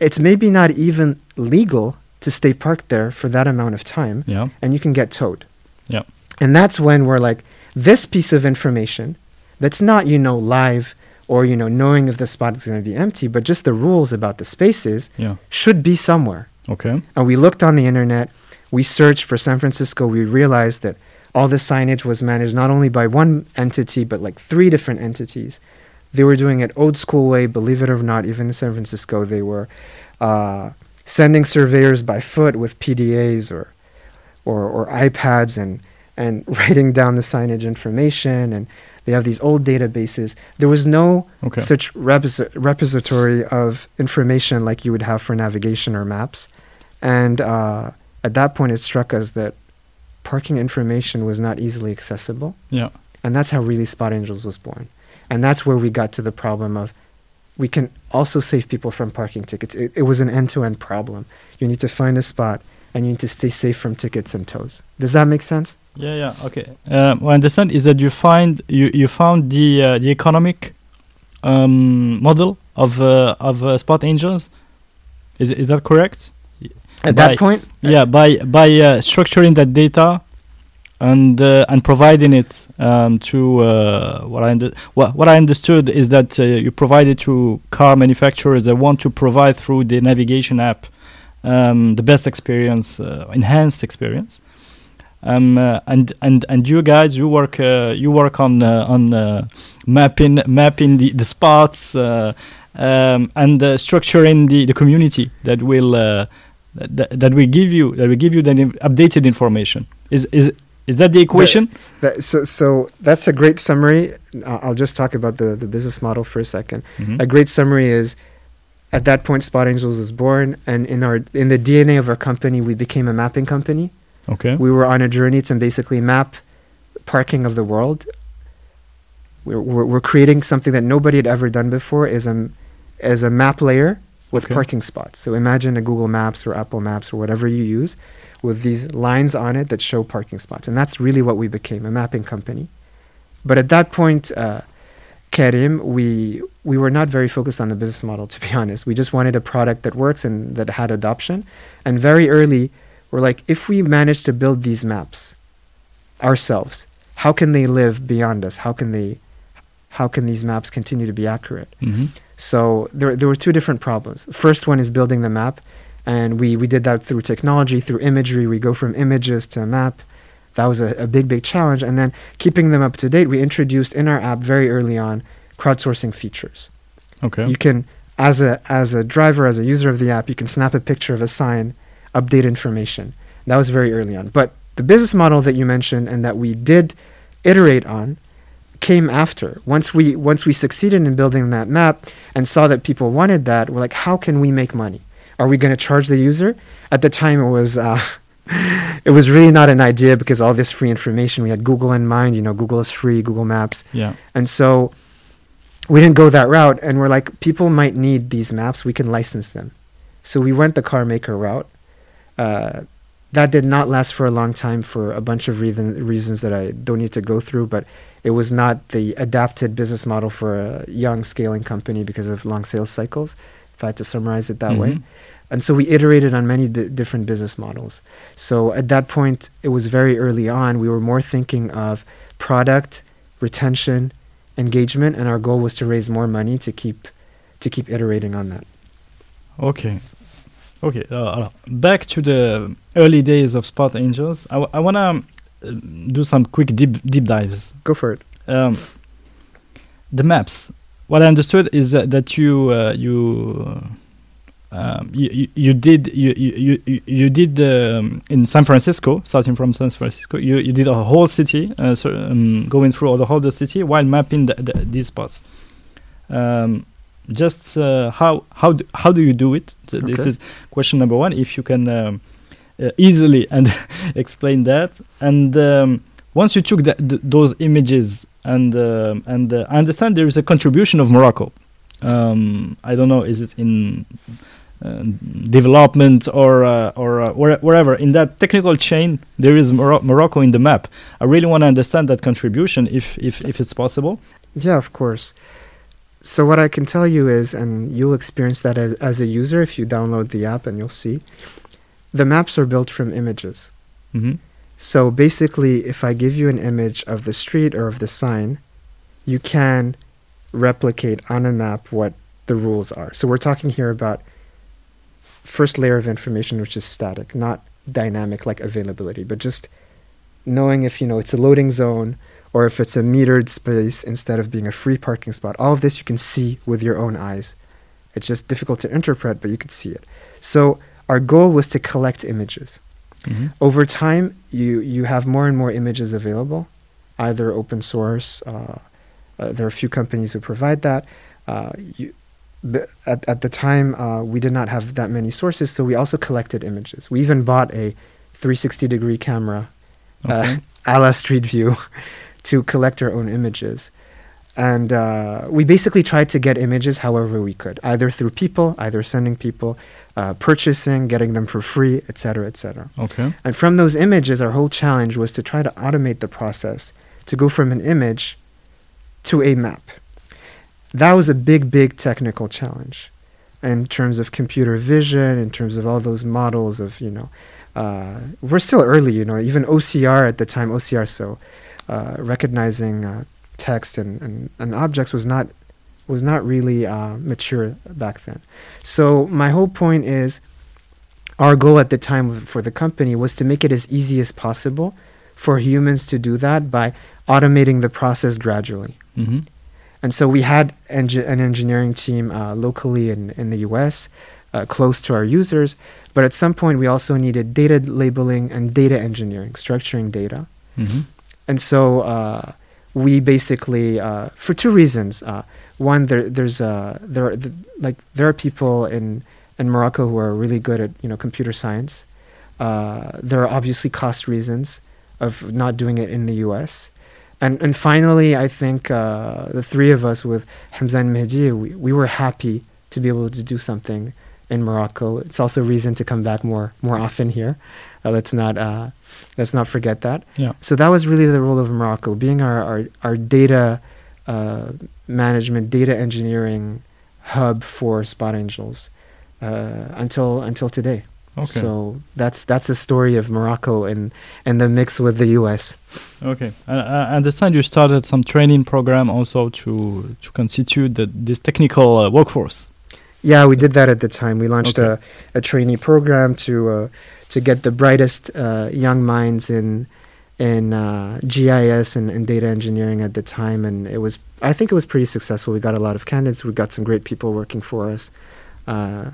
it's maybe not even legal to stay parked there for that amount of time Yeah. and you can get towed. Yeah. And that's when we're like, this piece of information that's not, you know, live or, you know, knowing if the spot is going to be empty, but just the rules about the spaces Yeah. should be somewhere. Okay. And we looked on the internet, we searched for San Francisco, we realized that all the signage was managed not only by one entity, but like three different entities. They were doing it old school way, believe it or not, even in San Francisco, they were uh, sending surveyors by foot with PDAs or, or, or iPads and, and writing down the signage information. And they have these old databases. There was no Okay. such repos- repository of information like you would have for navigation or maps. And uh, at that point, it struck us that parking information was not easily accessible. Yeah. And that's how really Spot Angels was born. And that's where we got to the problem of we can also save people from parking tickets. It, it was an end to end problem. You need to find a spot and you need to stay safe from tickets and tows. Does that make sense? Yeah, yeah, okay. Um, what I understand is that you find you, you found the uh, the economic um, model of uh, of uh, Spot Angels. Is is that correct? At By- that point, Yeah, by by uh, structuring that data and uh, and providing it um, to uh, what I what, what I understood is that uh, you provide it to car manufacturers that want to provide through the navigation app um, the best experience, uh, enhanced experience. Um, uh, and and and you guys, you work uh, you work on on mapping mapping the the spots um, and structuring the the community that will. Uh, that, that we give you that we give you the updated information is is is that the equation that, so, so that's a great summary. Uh, I'll just talk about the, the business model for a 2nd Mhm. A great summary is at that point Spot Angels was born and in our in the DNA of our company we became a mapping company. okay We were on a journey to basically map parking of the world. We're, we're, we're creating something that nobody had ever done before is a, as a map layer with Okay. parking spots. So imagine a Google Maps or Apple Maps or whatever you use with these lines on it that show parking spots. And that's really what we became, a mapping company. But at that point, uh, Karim, we, we were not very focused on the business model, to be honest. We just wanted a product that works and that had adoption. And very early, we're like, if we manage to build these maps ourselves, how can they live beyond us? How can they, how can these maps continue to be accurate? hmm So there, there were two different problems. First one is building the map, and we, we did that through technology, through imagery. We go from images to a map. That was a, a big, big challenge. And then keeping them up to date, we introduced in our app very early on crowdsourcing features. okay You can, as a as a driver, as a user of the app, you can snap a picture of a sign, update information. That was very early on. But the business model that you mentioned and that we did iterate on came after. Once we once we succeeded in building that map and saw that people wanted that, we're like, how can we make money? Are we going to charge the user? At the time, it was. Uh, it was really not an idea because all this free information we had google in mind you know google is free google maps yeah and so we didn't go that route. And we're like, people might need these maps. We can license them. So we went the car maker route. Uh, that did not last for a long time for a bunch of reason, reasons that I don't need to go through, but it was not the adapted business model for a young scaling company because of long sales cycles, if I had to summarize it that way. And so we iterated on many di- different business models. So at that point, it was very early on. We were more thinking of product, retention, engagement, and our goal was to raise more money to keep to keep iterating on that. okay Okay, uh, back to the early days of Spot Angels. I, w- I want to uh, do some quick deep deep dives. Go for it. Um, the maps. What I understood is that, that you uh, you, um, you you did you you you, you did um, in San Francisco, starting from San Francisco. You you did a whole city, uh, so, um, going through all the whole the city while mapping the, the, these spots. Um, just uh, how how do, how do you do it? Th- This is question number one. If you can um, uh, easily and explain that, and um, once you took that, th- those images, and and uh, I understand there is a contribution of Morocco. Um, I don't know, is it in development or uh, or uh, wherever in that technical chain there is Moro- Morocco in the map. I really want to understand that contribution, if if if it's possible. Yeah, of course. So what I can tell you is, and you'll experience that as, as a user if you download the app, and you'll see, the maps are built from images. hmm So basically, if I give you an image of the street or of the sign, you can replicate on a map what the rules are. So we're talking here about first layer of information, which is static, not dynamic like availability, but just knowing if you know it's a loading zone or if it's a metered space instead of being a free parking spot. All of this you can see with your own eyes. It's just difficult to interpret, but you can see it. So our goal was to collect images hmm over time you you have more and more images available either open source uh, uh, there are a few companies who provide that uh, you, the, at, at the time uh, we did not have that many sources so we also collected images we even bought a 360 degree camera Okay. uh, a la street view to collect our own images and uh, we basically tried to get images however we could either through people either sending people uh, purchasing getting them for free etc etc Okay. and from those images, our whole challenge was to try to automate the process to go from an image to a map. That was a big, big technical challenge in terms of computer vision, in terms of all those models of, you know, uh, we're still early, you know, even OCR at the time, OCR, so uh, recognizing uh, text and, and, and objects was not was not really uh, mature back then. So my whole point is our goal at the time for the company was to make it as easy as possible for humans to do that by automating the process gradually. hmm And so we had an engineering team uh, locally in, in the US, uh, close to our users, but at some point we also needed data labeling and data engineering, structuring data. hmm And so uh, we basically, uh, for two reasons. Uh, one, there, there's uh, there are, th- like there are people in in Morocco who are really good at you know computer science. Uh, there are obviously cost reasons of not doing it in the U.S. And and finally, I think uh, the three of us with Hamza and Mehdi, we, we were happy to be able to do something in Morocco. It's also a reason to come back more more often here. Uh, let's not uh, let's not forget that. Yeah. So that was really the role of Morocco, being our our, our data uh, management, data engineering hub for Spot Angels uh, until until today. Okay. So that's that's the story of Morocco and and the mix with the U.S. Okay, I, I understand you started some training program also to to constitute the, this technical uh, workforce. Yeah, we did that at the time. We launched Okay. a, a trainee program to uh, to get the brightest uh, young minds in in uh, GIS and, and data engineering at the time, and it was I think it was pretty successful. We got a lot of candidates. We got some great people working for us, uh,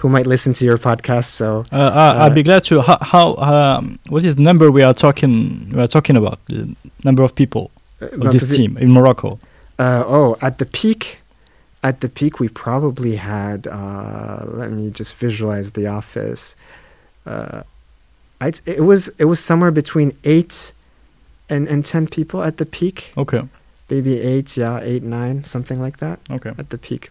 who might listen to your podcast. So Uh, I, I'd be glad to. How, how um, what is the number we are talking we are talking about? The number of people uh, of this team in Morocco. Uh, oh, at the peak, at the peak, we probably had. Uh, let me just visualize the office. Uh, I'd, it was it was somewhere between eight and and ten people at the peak. Okay, Maybe eight, yeah, eight, nine, something like that okay, at the peak.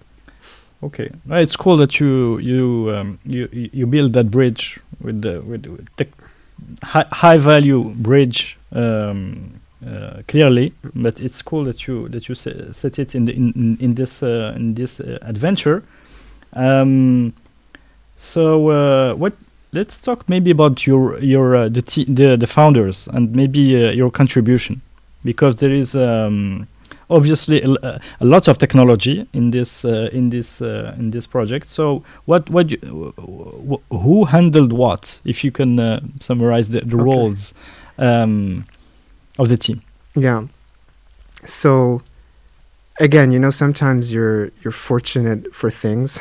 Okay. It's cool that you you um, you you build that bridge with the with, tech, high high value bridge. Um, uh, clearly, but it's cool that you that you se- set it in the, in, in this uh, in this uh, adventure. Um, so uh, what? Let's talk maybe about your your uh, the, the the founders and maybe uh, your contribution, because there is um, obviously a lot of technology in this uh, in this uh, in this project. So what what you, w- w- who handled what? If you can uh, summarize the, the Okay. roles um, of the team. Yeah. So again, you know, sometimes you're you're fortunate for things.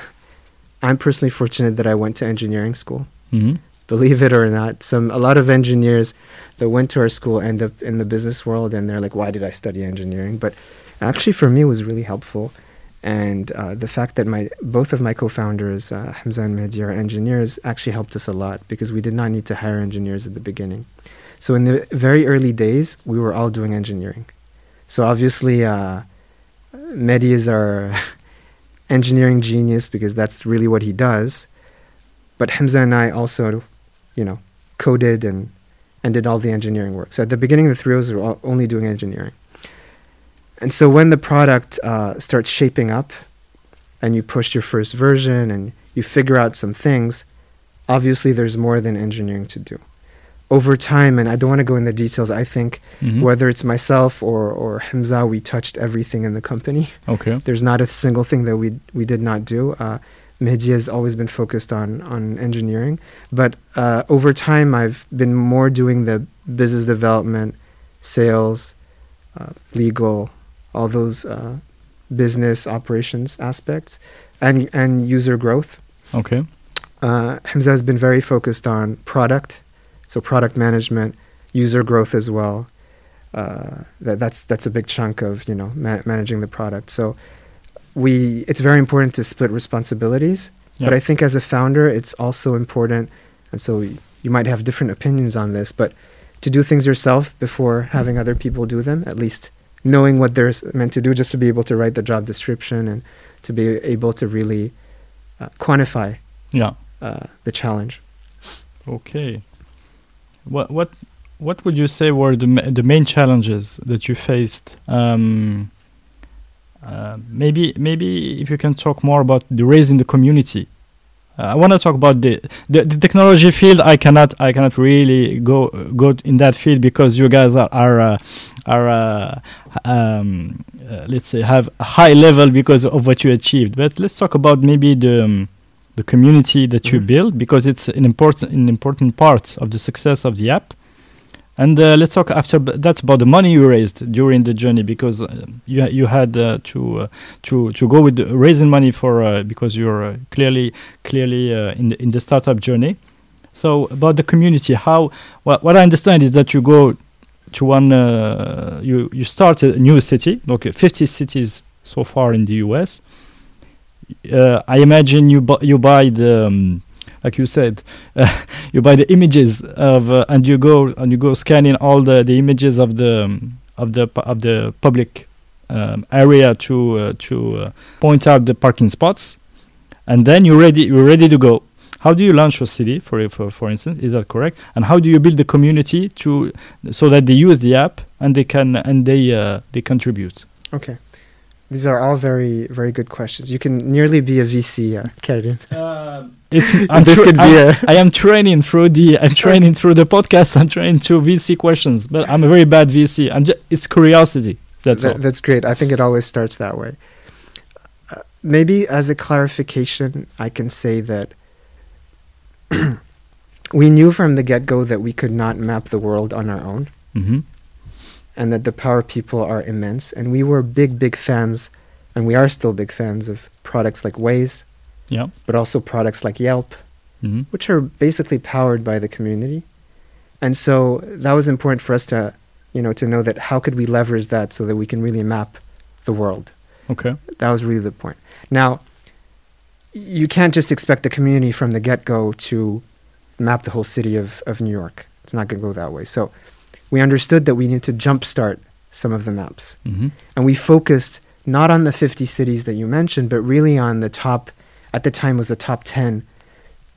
I'm personally fortunate that I went to engineering school. hmm Believe it or not, some a lot of engineers that went to our school end up in the business world, and they're like, "Why did I study engineering?" But actually, for me, was really helpful. And uh, the fact that my both of my co-founders, uh, Hamza and Mehdi, are engineers, actually helped us a lot because we did not need to hire engineers at the beginning. So in the very early days, we were all doing engineering. So obviously, uh, Mehdi is our engineering genius because that's really what he does. But Hamza and I also, you know, coded and and did all the engineering work. So at the beginning, the three of us were all only doing engineering. And so when the product uh, starts shaping up, and you push your first version and you figure out some things, obviously there's more than engineering to do. Over time, and I don't want to go into details, I think Mhm. whether it's myself or, or Hamza, we touched everything in the company. Okay. There's not a single thing that we we did not do. Uh, Mehdi has always been focused on on engineering, but uh, over time I've been more doing the business development, sales, uh, legal, all those uh, business operations aspects, and and user growth. Okay. Uh, Hamza has been very focused on product, so product management, user growth as well. Uh, that, that's that's a big chunk of you know ma- managing the product. So we it's very important to split responsibilities. But I think as a founder, it's also important, and so y- you might have different opinions on this, but to do things yourself before having other people do them, at least knowing what they're meant to do, just to be able to write the job description and to be able to really uh, quantify Yeah. uh, the challenge. Okay. What what what would you say were the ma- the main challenges that you faced? Um, uh, maybe maybe if you can talk more about the raise in the community. Uh, I want to talk about the, the the technology field. I cannot I cannot really go go in that field because you guys are are uh, are uh, um, uh, let's say have a high level because of what you achieved. But let's talk about maybe the um, the community that you Mhm. build because it's an important an important part of the success of the app. And uh, let's talk after that's about the money you raised during the journey because uh, you you had uh, to uh, to to go with raising money for uh, because you're uh, clearly clearly in the in the startup journey. So about the community, how what I understand is that you go to one you you start a new city, okay, 50 cities so far in the US. I imagine you bu- you buy the um, like you said you buy the images of uh, and you go and you go scanning all the, the images of the um, of the of the public um, area to uh, to uh, point out the parking spots. And then you're ready you're ready to go. How do you launch a city for for for instance? Is that correct? And how do you build the community to so that they use the app and they can and they uh, they contribute? Okay. These are all very, very good questions. You can nearly be a VC, uh, Karim. it's I'm this tr- could be I'm- a. I am training through the I'm training through the podcast. I'm training through VC questions, but I'm a very bad VC. I'm just it's curiosity. That's That- all. That's great. I think it always starts that way. Uh, maybe as a clarification, I can say that we knew from the get go that we could not map the world on our own hmm and that the power people are immense. And we were big, big fans, and we are still big fans of products like Waze, Yeah. but also products like Yelp, hmm which are basically powered by the community. And so that was important for us to, you know, to know that how could we leverage that so that we can really map the world. Okay. That was really the point. Now, you can't just expect the community from the get go to map the whole city of, of New York. It's not going to go that way. So we understood that we need to jumpstart some of the maps. hmm And we focused not on the 50 cities that you mentioned, but really on the top, at the time was the top 10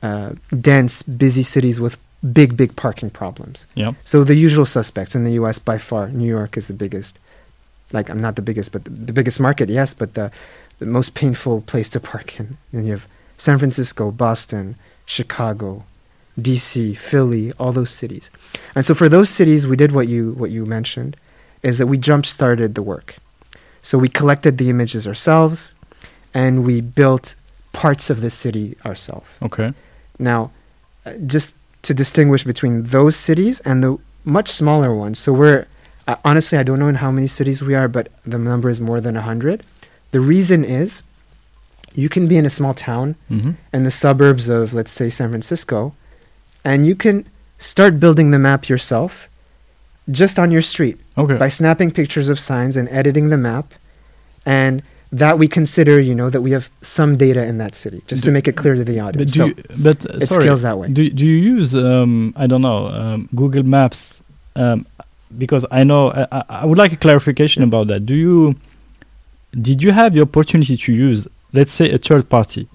uh, dense, busy cities with big, big parking problems. Yeah. So the usual suspects in the U.S. by far, New York is the biggest. Like I'm not the biggest, but the, the biggest market, yes, but the, the most painful place to park in. And you have San Francisco, Boston, Chicago, D.C., Philly, all those cities. And so for those cities, we did what you what you mentioned, is that we jump started the work. So we collected the images ourselves and we built parts of the city ourselves. Okay. Now, uh, just to distinguish between those cities and the much smaller ones. So we're uh, honestly, I don't know in how many cities we are, but the number is more than 100. The reason is you can be in a small town Mm-hmm. in the suburbs of, let's say, San Francisco, and you can start building the map yourself just on your street Okay. by snapping pictures of signs and editing the map. And that we consider, you know, that we have some data in that city, just to make it clear to the But audience. do So you, but uh, it sorry, scales that way. Do do you use um, I don't know um, Google Maps um, because I know I, I- I would like a clarification about that. Do you did you have the opportunity to use let's say a third party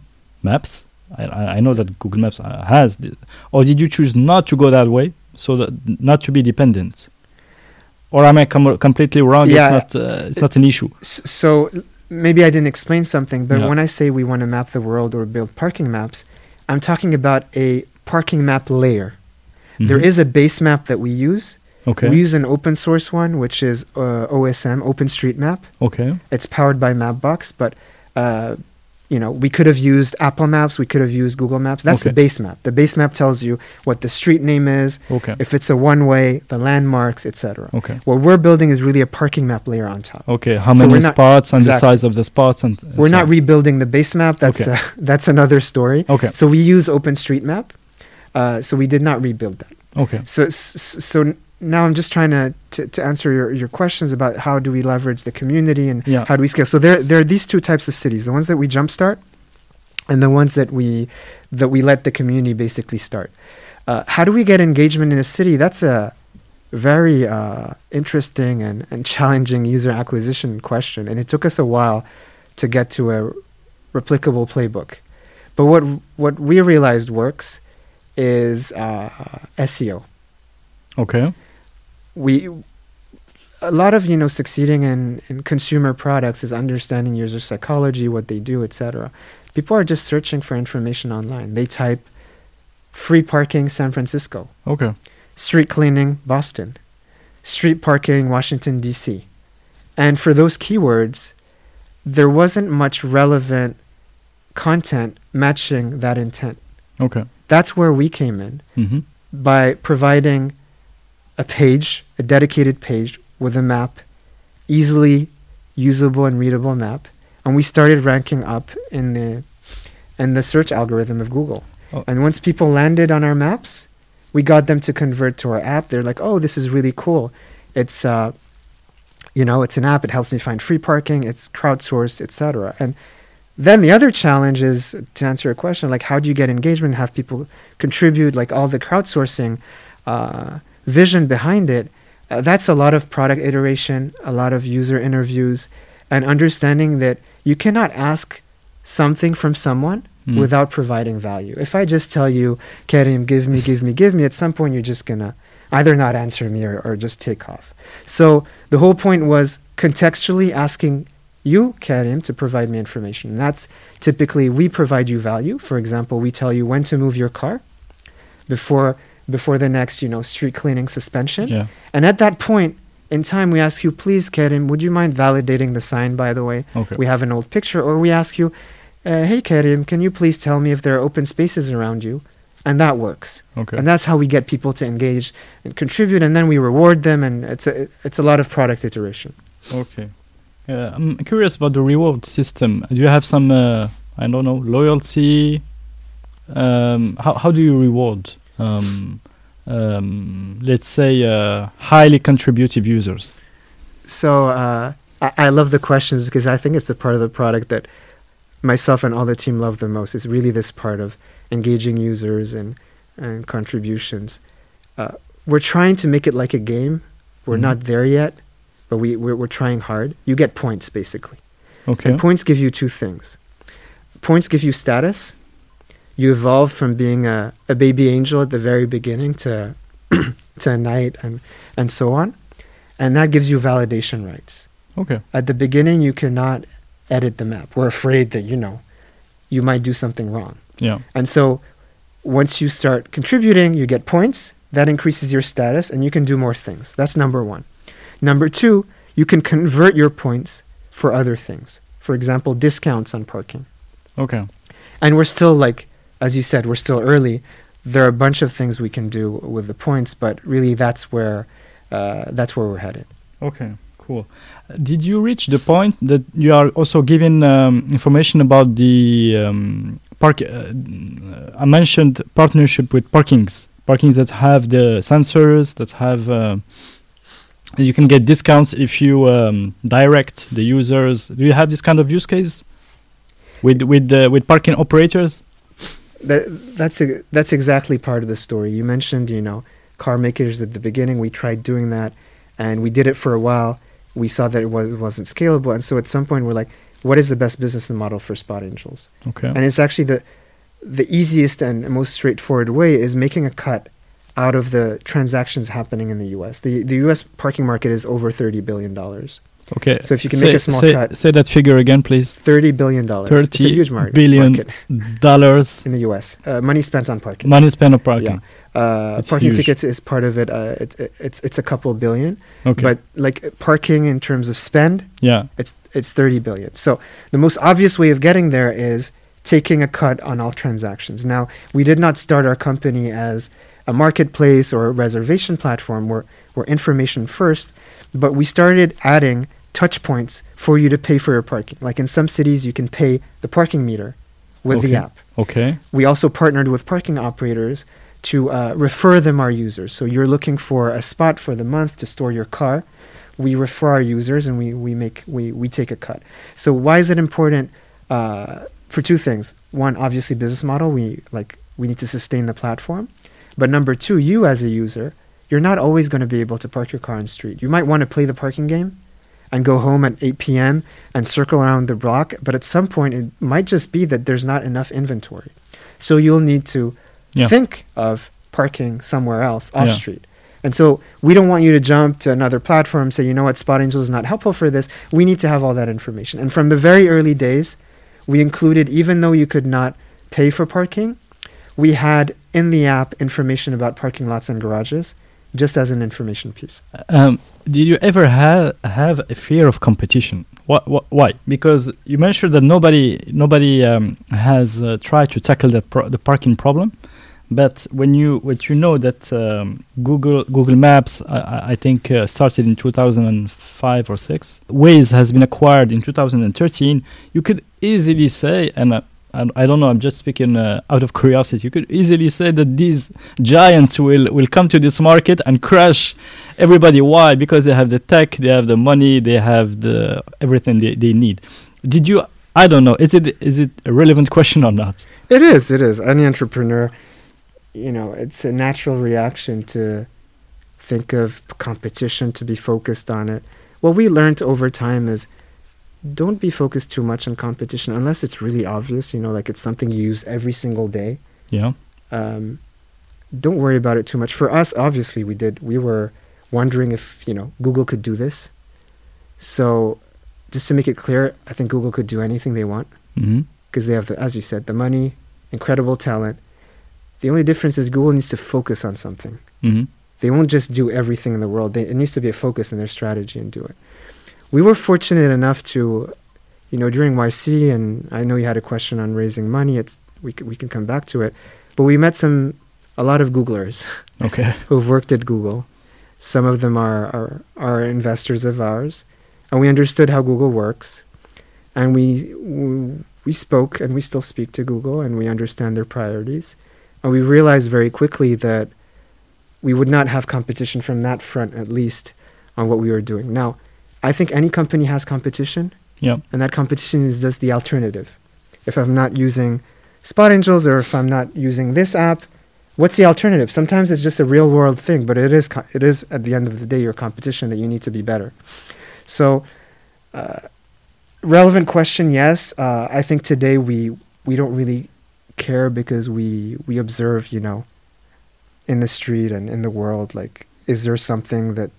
maps? I, I know that Google Maps uh, has, the, or did you choose not to go that way so that not to be dependent? Or am I com- completely wrong? Yeah, it's not. Uh, it's not an issue. So maybe I didn't explain something, but when I say we want to map the world or build parking maps, I'm talking about a parking map layer. There Mhm. is a base map that we use. okay. We use an open source one, which is uh, OSM, OpenStreetMap. okay. It's powered by Mapbox, but uh, you know we could have used Apple Maps, we could have used Google Maps. That's the base map. The base map tells you what the street name is, Okay. if it's a one-way, the landmarks, etc. Okay. What we're building is really a parking map layer on top. Okay. How So many not- spots and the size of the spots and. We're so not rebuilding the base map. That's Okay. uh, that's another story. Okay. So we use OpenStreetMap. Uh, so we did not rebuild that. Okay. So so now I'm just trying to, to to answer your, your questions about how do we leverage the community and Yeah. how do we scale. So there there are these two types of cities: the ones that we jumpstart, and the ones that we that we let the community basically start. Uh, how do we get engagement in a city? That's a very uh, interesting and, and challenging user acquisition question, and it took us a while to get to a replicable playbook. But what what we realized works is uh, SEO. Okay. We a lot of you know succeeding in, in consumer products is understanding user psychology, what they do, etc. People are just searching for information online. They type free parking San Francisco, Okay. street cleaning Boston, street parking Washington D.C. And for those keywords, there wasn't much relevant content matching that intent. Okay. That's where we came in Mm-hmm. by providing a page, a dedicated page with a map, easily usable and readable map, and we started ranking up in the in the search algorithm of Google. Oh. And once people landed on our maps, we got them to convert to our app. They're like, "Oh, this is really cool. It's uh, you know, it's an app. It helps me find free parking. It's crowdsourced, etc." And then the other challenge is to answer a question, like how do you get engagement, have people contribute, like all the crowdsourcing uh, vision behind it. Uh, that's a lot of product iteration, a lot of user interviews, and understanding that you cannot ask something from someone Mm. without providing value. If I just tell you, Karim, give me, give me, give me, at some point you're just gonna either not answer me or, or just take off. So the whole point was contextually asking you, Karim, to provide me information. And that's typically we provide you value. For example, we tell you when to move your car before before the next, you know, street cleaning suspension. Yeah. And at that point in time, we ask you, please, Karim, would you mind validating the sign, by the way? Okay. We have an old picture. Or we ask you, uh, hey, Karim, can you please tell me if there are open spaces around you? And that works. Okay. And that's how we get people to engage and contribute. And then we reward them. And it's a, it's a lot of product iteration. Okay. Uh, I'm curious about the reward system. Do you have some, uh, I don't know, loyalty? Um, how how do you reward, um, um, let's say, uh, highly contributive users? So uh, I, I love the questions because I think it's the part of the product that myself and all the team love the most. Is really this part of engaging users and and contributions. Uh, we're trying to make it like a game. We're Mhm. not there yet, but we we're, we're trying hard. You get points basically. Okay. And points give you two things. Points give you status. You evolve from being a, a baby angel at the very beginning to to a knight and and so on. And that gives you validation rights. Okay. At the beginning you cannot edit the map. We're afraid that, you know, you might do something wrong. Yeah. And so once you start contributing, you get points. That increases your status and you can do more things. That's number one. Number two, you can convert your points for other things. For example, discounts on parking. Okay. And we're still like, as you said, we're still early. There are a bunch of things we can do with the points, but really that's where uh, that's where we're headed. Okay. Cool. Did you reach the point that you are also giving um, information about the um, park? Uh, I mentioned partnership with parkings, parkings that have the sensors that have. Uh, you can get discounts if you um, direct the users. Do you have this kind of use case with with uh, with parking operators? That that's a, that's exactly part of the story. You mentioned, you know, car makers at the beginning. We tried doing that, and we did it for a while. We saw that it was wasn't scalable, and so at some point we're like, what is the best business model for Spot Angels? Okay. And it's actually the the easiest and most straightforward way is making a cut out of the transactions happening in the U.S. The the U.S. parking market is over thirty billion dollars. Okay. So if you can say, make a small say, cut- say that figure again, please. Thirty billion dollars. It's a huge market. billion market dollars in the U.S. Uh, money spent on parking. money spent on parking. Uh, parking huge. tickets is part of it. Uh, it, it. It's it's a couple billion, Okay. but like parking in terms of spend, yeah. it's it's 30 billion. So the most obvious way of getting there is taking a cut on all transactions. Now, we did not start our company as a marketplace or a reservation platform. We're, we're information first, but we started adding touch points for you to pay for your parking. Like in some cities, you can pay the parking meter with the app. Okay. We also partnered with parking operators to uh, refer them our users. So you're looking for a spot for the month to store your car. We refer our users and we, we make we, we take a cut. So why is it important? Uh, for two things. One, obviously business model. We like we need to sustain the platform. But number two, you as a user, you're not always going to be able to park your car on the street. You might want to play the parking game and go home at 8 p.m. and circle around the block, but at some point it might just be that there's not enough inventory. So you'll need to Yeah. think of parking somewhere else off Yeah. street. And so we don't want you to jump to another platform, say, you know what, Spot Angel is not helpful for this. We need to have all that information. And from the very early days, we included, even though you could not pay for parking, we had in the app information about parking lots and garages just as an information piece. Um, did you ever ha- have a fear of competition? Why? Because you mentioned that nobody nobody um, has uh, tried to tackle the pro- the parking problem, but when you what you know that um, Google Google Maps I- I, I think uh, started in 2005 or six, Waze has been acquired in 2013. You could easily say, and uh, I, don't know, I'm just speaking uh, out of curiosity. You could easily say that these giants will will come to this market and crush everybody why because they have the tech they have the money they have the everything they, they need did you i don't know is it is it a relevant question or not It is, it is. Any entrepreneur, you know, it's a natural reaction to think of competition, to be focused on it. What we learned over time is don't be focused too much on competition unless it's really obvious, you know, like it's something you use every single day. yeah Um, don't worry about it too much. For us, obviously, we did. We were wondering if, you know, Google could do this. So, just to make it clear, I think Google could do anything they want mm-hmm. because they have, the, as you said, the money, incredible talent. The only difference is Google needs to focus on something. Mm-hmm. They won't just do everything in the world. They, it needs to be a focus in their strategy and do it. We were fortunate enough to, you know, during YC, and I know you had a question on raising money. It's we c- we can come back to it, but we met some a lot of Googlers okay who've worked at Google. Some of them are, are, are investors of ours, and we understood how Google works, and we, we we spoke and we still speak to Google, and we understand their priorities, and we realized very quickly that we would not have competition from that front, at least, on what we were doing. Now, I think any company has competition, yeah and that competition is just the alternative. If I'm not using Spot Angels or if I'm not using this app, what's the alternative? Sometimes it's just a real world thing, but it is co- it is at the end of the day your competition that you need to be better. So, uh, relevant question, yes. Uh, I think today we we don't really care because we we observe, you know, in the street and in the world, like, is there something that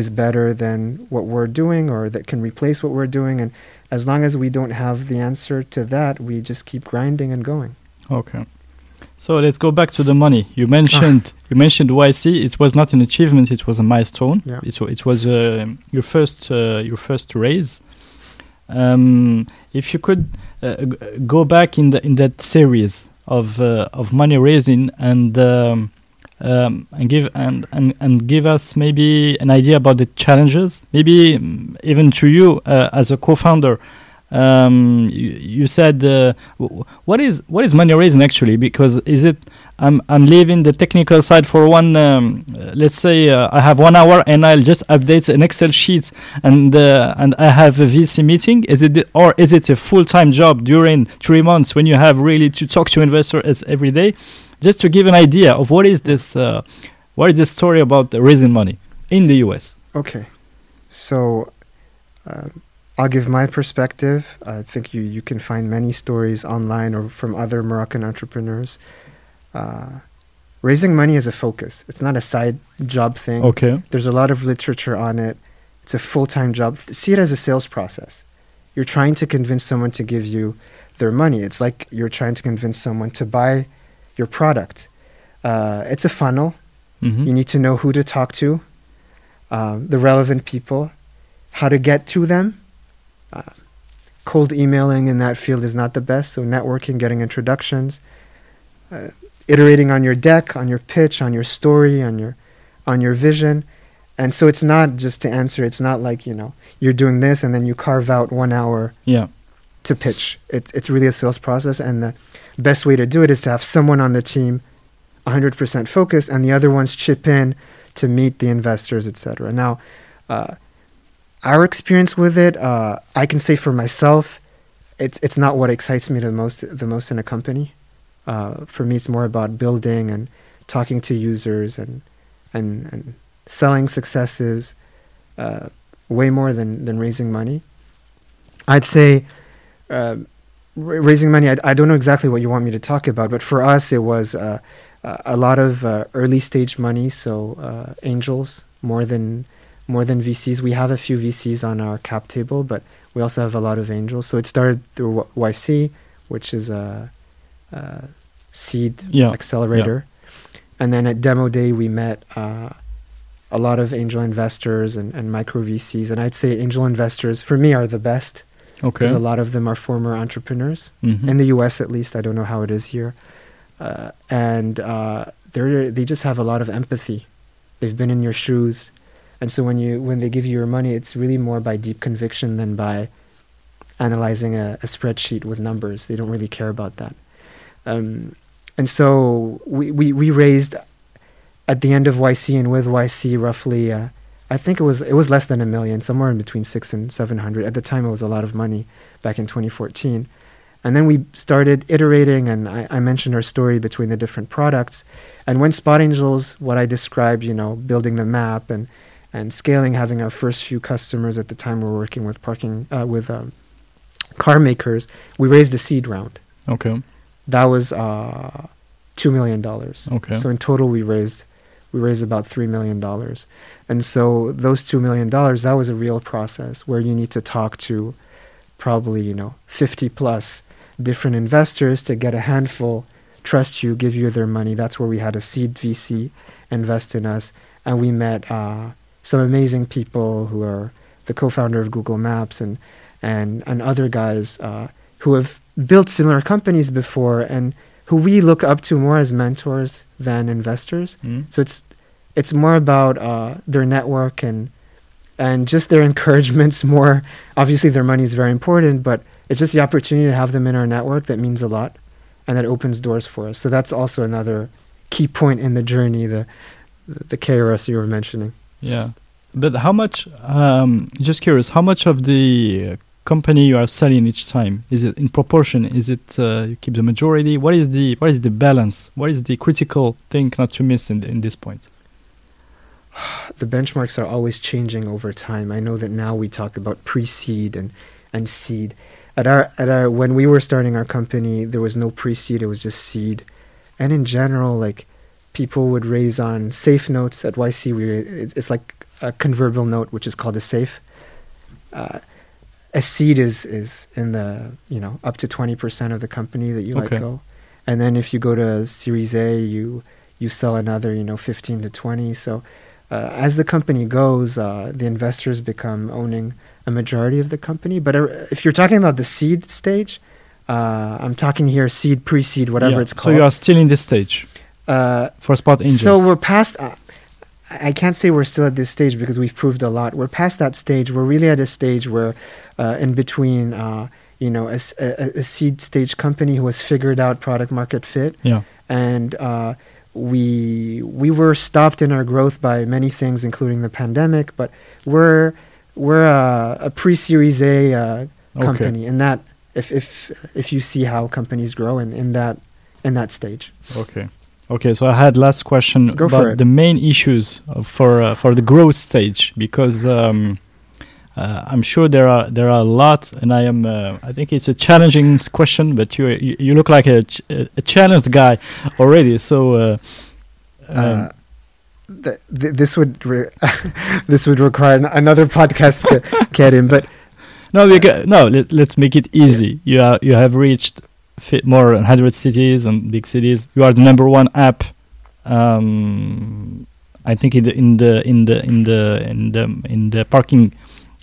is better than what we're doing or that can replace what we're doing? And as long as we don't have the answer to that, we just keep grinding and going. okay so let's go back to the money you mentioned you mentioned YC it was not an achievement it was a milestone Yeah. it, it was uh, your first uh, your first raise Um, if you could uh, g- go back in the in that series of uh, of money raising and um, um, and give and, and and give us maybe an idea about the challenges, maybe mm, even to you uh, as a co-founder. Um, you, you said uh, what is what is money raising actually? Because is it I'm I'm leaving the technical side for one. Um, uh, let's say uh, I have one hour and I'll just update an Excel sheet and uh, and I have a VC meeting. Is it or is it a full time job during three months when you have really to talk to investors as every day? Just to give an idea of what is this, uh, what is this story about raising money in the US? Okay, so um, I'll give my perspective. I think you you can find many stories online or from other Moroccan entrepreneurs. Uh, raising money is a focus. It's not a side job thing. Okay. There's a lot of literature on it. It's a full time job. See it as a sales process. You're trying to convince someone to give you their money. It's like you're trying to convince someone to buy your product. Uh, it's a funnel. Mhm. You need to know who to talk to, um, the relevant people, how to get to them. Uh, cold emailing in that field is not the best, so networking, getting introductions, uh, iterating on your deck, on your pitch, on your story, on your on your vision. And so it's not just to answer, it's not like, you know, you're doing this and then you carve out one hour Yeah. to pitch. It's it's really a sales process, and the best way to do it is to have someone on the team 100% focused, and the other ones chip in to meet the investors, etc. Now, uh, our experience with it, uh, I can say for myself, it's it's not what excites me the most the most in a company. Uh, for me, it's more about building and talking to users and and, and selling successes, uh, way more than than raising money. I'd say uh, raising money. I, I don't know exactly what you want me to talk about, but for us, it was uh, a lot of uh, early stage money, so uh, angels more than more than VCs. We have a few VCs on our cap table, but we also have a lot of angels. So it started through YC, which is a, a seed Yeah. accelerator, and then at demo day we met. Uh, a lot of angel investors and, and micro VCs, and I'd say angel investors for me are the best Okay. because a lot of them are former entrepreneurs Mhm. in the U.S. at least. I don't know how it is here, uh, and uh, they they just have a lot of empathy. They've been in your shoes, and so when you when they give you your money, it's really more by deep conviction than by analyzing a, a spreadsheet with numbers. They don't really care about that. Um, and so we, we, we raised at the end of YC and with YC roughly, uh, I think it was it was less than a million, somewhere in between six and seven hundred. At the time, it was a lot of money back in 2014. And then we started iterating, and I, I mentioned our story between the different products. And when Spot Angels, what I described, you know, building the map and and scaling, having our first few customers at the time, we were working with parking uh, with um, car makers. We raised a seed round. Okay. That was uh, two million dollars. Okay. So in total, we raised we raised about three million dollars, and so those two million dollars that was a real process where you need to talk to probably you know fifty plus different investors to get a handful trust you, give you their money. That's where we had a seed VC invest in us, and we met uh, some amazing people who are the co-founder of Google Maps and and and other guys uh, who have built similar companies before and who we look up to more as mentors than investors. Mm. So it's it's more about uh, their network and and just their encouragements. More obviously, their money is very important, but it's just the opportunity to have them in our network that means a lot, and that opens doors for us. So that's also another key point in the journey. The the KRS you were mentioning. Yeah, but how much? Um, just curious, how much of the company you are selling each time is it in proportion? Is it uh, you keep the majority? What is the what is the balance? What is the critical thing not to miss in in this point? the benchmarks are always changing over time. I know that now we talk about pre-seed and and seed. At our at our when we were starting our company, there was no pre-seed; it was just seed. And in general, like people would raise on safe notes at YC. We it's like a convertible note, which is called a safe. Uh, a seed is is in the you know up to twenty percent of the company that you Okay. let go, and then if you go to Series A, you you sell another you know fifteen to twenty. So uh, as the company goes, uh, the investors become owning a majority of the company. But uh, if you're talking about the seed stage, uh, I'm talking here seed, pre-seed, whatever Yeah. it's called. So you are still in this stage uh, for Spot Angels. so we're past. Uh, I can't say we're still at this stage because we've proved a lot. We're past that stage. We're really at a stage where, uh, in between, uh, you know, a, a- a seed stage company who has figured out product market fit, yeah. and uh, we we were stopped in our growth by many things, including the pandemic. But we're we're a, a pre-Series A uh, Okay. company, and that if if if you see how companies grow in, in that in that stage. Okay. Okay, so I had last question Go about the main issues for uh, for the growth stage because um, uh, I'm sure there are there are a lot, and I am uh, I think it's a challenging question, but you you, you look like a, ch- a challenged guy already. So uh, um, Uh, th- th- this would re- this would require an- another podcast, Ke- Karim. But no, we ca- no. Let, let's make it easy. You are you have reached more than 100 cities and big cities. You are the number one app. Um, I think in the in the in the in the in the in the parking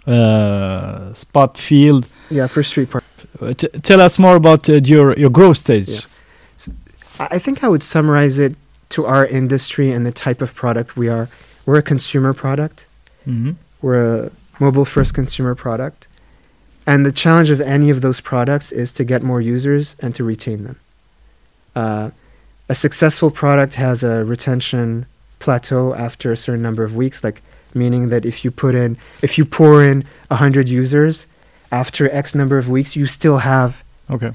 uh, spot field. yeah, for street park, Uh, t- tell us more about uh, your your growth stage. Yeah. I I think I would summarize it to our industry and the type of product we are. We're a consumer product. hmm We're a mobile first consumer product. And the challenge of any of those products is to get more users and to retain them. Uh, a successful product has a retention plateau after a certain number of weeks, like meaning that if you put in, if you pour in 100 users, after X number of weeks, you still have, Okay.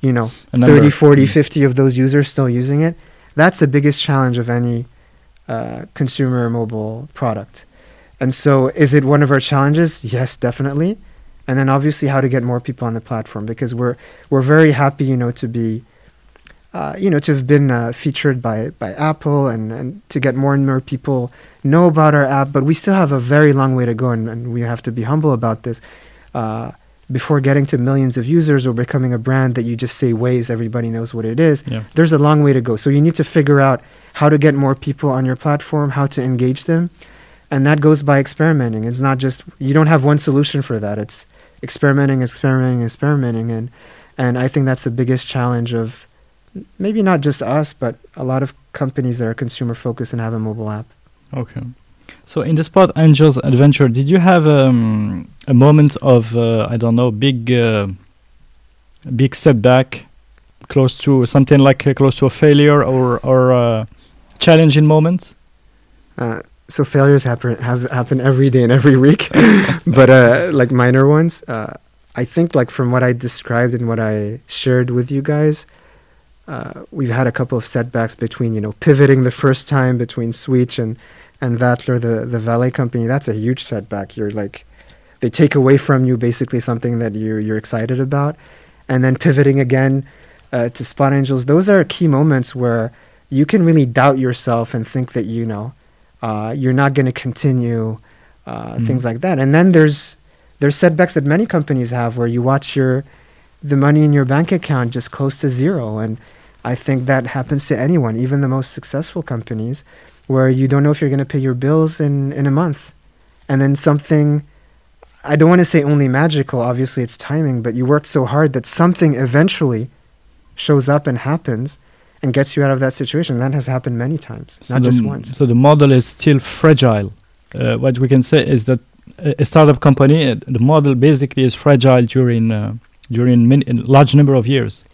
you know, A 30, 40, Mm. 50 of those users still using it. That's the biggest challenge of any uh, consumer mobile product. And so, is it one of our challenges? Yes, definitely. And then obviously, how to get more people on the platform because we're we're very happy, you know, to be, uh, you know, to have been uh, featured by by Apple and and to get more and more people know about our app. But we still have a very long way to go, and, and we have to be humble about this. Uh, before getting to millions of users or becoming a brand that you just say Waze, everybody knows what it is Yeah. there's a long way to go. So you need to figure out how to get more people on your platform, how to engage them, and that goes by experimenting. It's not just you don't have one solution for that. It's experimenting, experimenting, experimenting, and and I think that's the biggest challenge of maybe not just us, but a lot of companies that are consumer focused and have a mobile app. Okay. So in the Spot Angels adventure, did you have um, a moment of uh, I don't know big uh, big setback, close to something like uh, close to a failure or or uh, challenging moments? So failures happen have happen every day and every week, but uh, like minor ones. Uh, I think like from what I described and what I shared with you guys, uh, we've had a couple of setbacks between you know pivoting the first time between Switch and and Vatler, the the valet company. That's a huge setback. You're like they take away from you basically something that you you're excited about, and then pivoting again uh, to Spot Angels. Those are key moments where you can really doubt yourself and think that you know uh, you're not going to continue uh, Mhm. things like that. And then there's there's setbacks that many companies have where you watch your the money in your bank account just close to zero, and I think that happens to anyone, even the most successful companies, where you don't know if you're going to pay your bills in in a month, and then something. I don't want to say only magical. Obviously, it's timing, but you worked so hard that something eventually shows up and happens and gets you out of that situation. That has happened many times, So not just once. So the model is still fragile. Uh, what we can say is that a startup company, uh, the model basically is fragile during uh, during many, large number of years.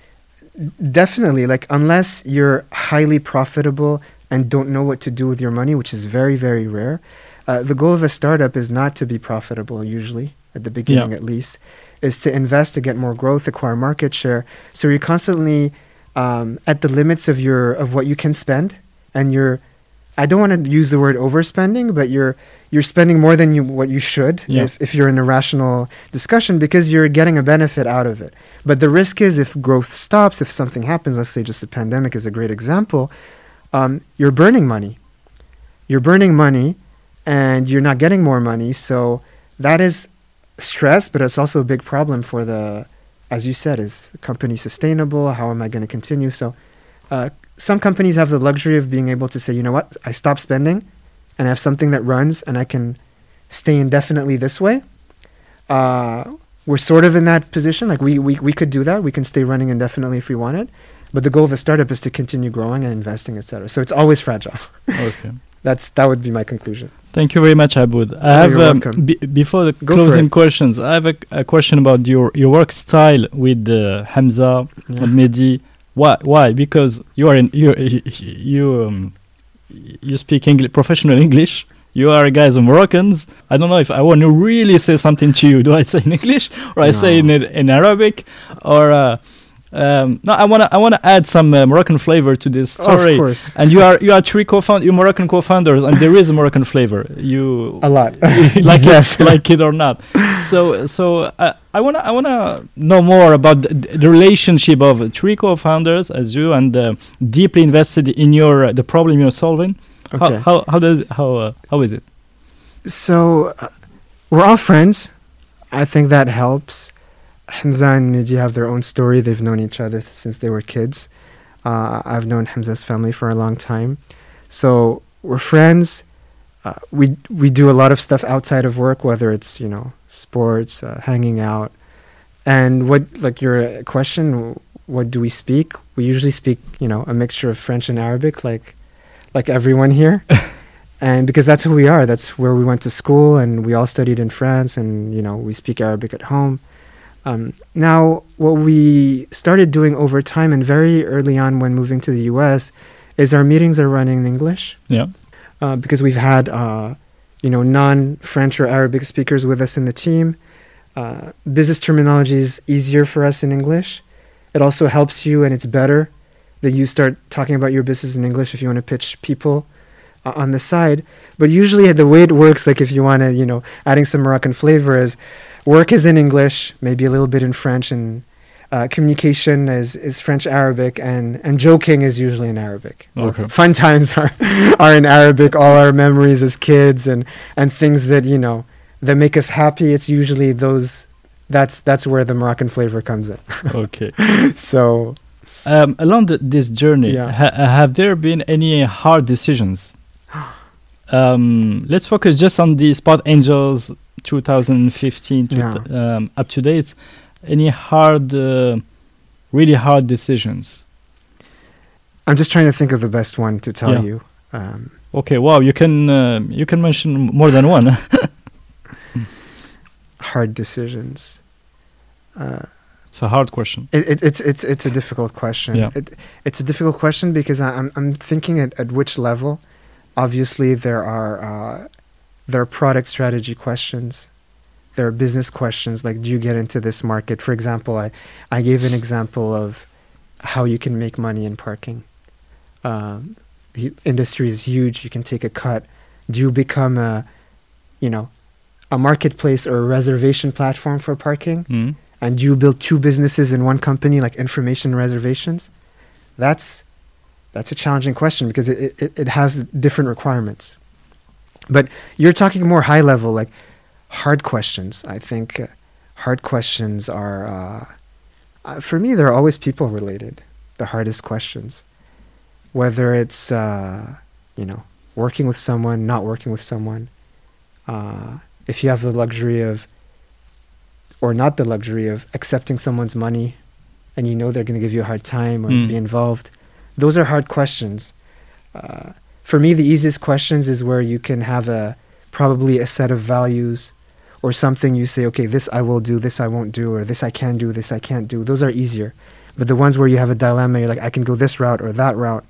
Definitely, like unless you're highly profitable and don't know what to do with your money, which is very, very rare. Uh, the goal of a startup is not to be profitable, usually at the beginning at least, is to invest to get more growth, acquire market share. So you're constantly um, at the limits of your of what you can spend, and you're. I don't want to use the word overspending, but you're you're spending more than you what you should Yeah. if, if you're in a rational discussion because you're getting a benefit out of it. But the risk is if growth stops, if something happens, let's say just a pandemic is a great example, um, you're burning money. You're burning money and you're not getting more money. So that is stress, but it's also a big problem for the, as you said, is the company sustainable? How am I going to continue? So uh, some companies have the luxury of being able to say, you know what, I stop spending and I have something that runs and I can stay indefinitely this way. uh, we're sort of in that position. Like we, we we could do that. We can stay running indefinitely if we wanted. But the goal of a startup is to continue growing and investing, etc. So it's always fragile. Okay. That's that would be my conclusion. Thank you very much, Aboud. I Oh, have um, b- before the Go closing questions. I have a, a question about your your work style with uh, Hamza Yeah. and Mehdi. Why? Why? Because you are in you you um, you speak English, professional English. You are guys of Moroccans. I don't know if I want to really say something to you. Do I say in English or I say in No. in Arabic or? Uh, um, no, I wanna I wanna add some uh, Moroccan flavor to this story. Of course, And you are you are three co-found you Moroccan co-founders, and there is a Moroccan flavor. You a lot. like it, like it or not. So so uh, I wanna I wanna know more about the, the relationship of three co-founders as you and uh, deeply invested in your uh, the problem you're solving. Okay. How how how does how uh, how is it? So uh, we're all friends. I think that helps. Hamza and Mehdi have their own story. They've known each other since they were kids. Uh, I've known Hamza's family for a long time. So we're friends. Uh, we we do a lot of stuff outside of work, whether it's you know sports, uh, hanging out, and what like your question, what do we speak? We usually speak you know a mixture of French and Arabic, like like everyone here and because that's who we are that's where we went to school and we all studied in france and you know we speak arabic at home um, now what we started doing over time and very early on when moving to the us is our meetings are running in english. Yeah. uh, because we've had uh, you know non-french or arabic speakers with us in the team. Uh, business terminology is easier for us in english. It also helps you and it's better that you start talking about your business in english if you want to pitch people uh, on the side but usually the way it works like if you want to you know adding some moroccan flavor is work is in english maybe a little bit in french and uh, communication is, is French Arabic and, and joking is usually in Arabic. Okay. Fun times are are in Arabic. All our memories as kids and, and things that you know that make us happy. It's usually those. That's that's where the Moroccan flavor comes in. Okay. So Um, along the, this journey, Yeah. ha- have there been any hard decisions? Um, let's focus just on the Spot Angels 2015 to Yeah. t- um, up to date. Any hard, uh, really hard decisions? I'm just trying to think of the best one to tell Yeah. you. Um, Okay, wow, you can uh, you can mention more than one. hard decisions. Uh, it's a hard question. It, it, it's it's it's a difficult question. Yeah. It, it's a difficult question because I, I'm I'm thinking at, at which level. Obviously, there are uh, there are product strategy questions. There are business questions like, do you get into this market? For example, I I gave an example of how you can make money in parking. Um, the industry is huge. You can take a cut. Do you become a, you know, a marketplace or a reservation platform for parking? Mm. and you build two businesses in one company like information reservations that's that's a challenging question because it, it, it has different requirements. But you're talking more high level like hard questions i think. Uh, hard questions are uh, uh, for me they're always people related the hardest questions. Whether it's uh, you know working with someone not working with someone uh, if you have the luxury of or not the luxury of accepting someone's money and you know they're going to give you a hard time or Mm. be involved those are hard questions. Uh, for me the easiest questions is where you can have a probably a set of values or something you say okay this i will do this i won't do or this i can do this i can't do. Those are easier. But the ones where you have a dilemma you're like i can go this route or that route.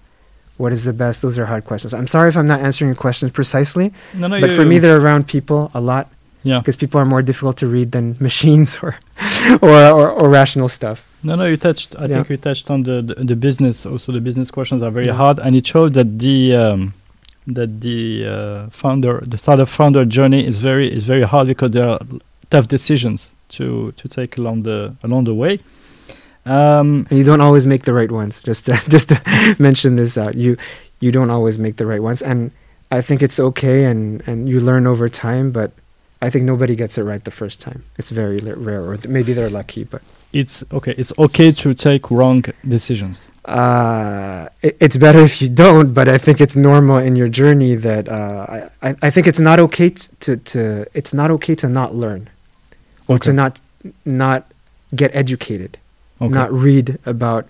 What is the best? Those are hard questions. I'm sorry if i'm not answering your questions precisely No, no, but you- for me they're around people a lot yeah. because people are more difficult to read than machines or or, or, or rational stuff. No, no, you touched. I Yeah. think you touched on the, the the business. Also, the business questions are very Yeah. hard, and it showed that the um, that the uh, founder, the startup founder journey is very is very hard because there are tough decisions to to take along the along the way. Um, And you don't always make the right ones. Just to, just to mention this out, you you don't always make the right ones, and I think it's okay, and and you learn over time. But I think nobody gets it right the first time. It's very li- rare, or th- maybe they're lucky, but. it's okay. It's okay to take wrong decisions. uh, it, it's better if you don't, but I think it's normal in your journey that uh, I, I, I think it's not okay t- to, to it's not okay to not learn or Okay. to not not get educated, Okay. not read about,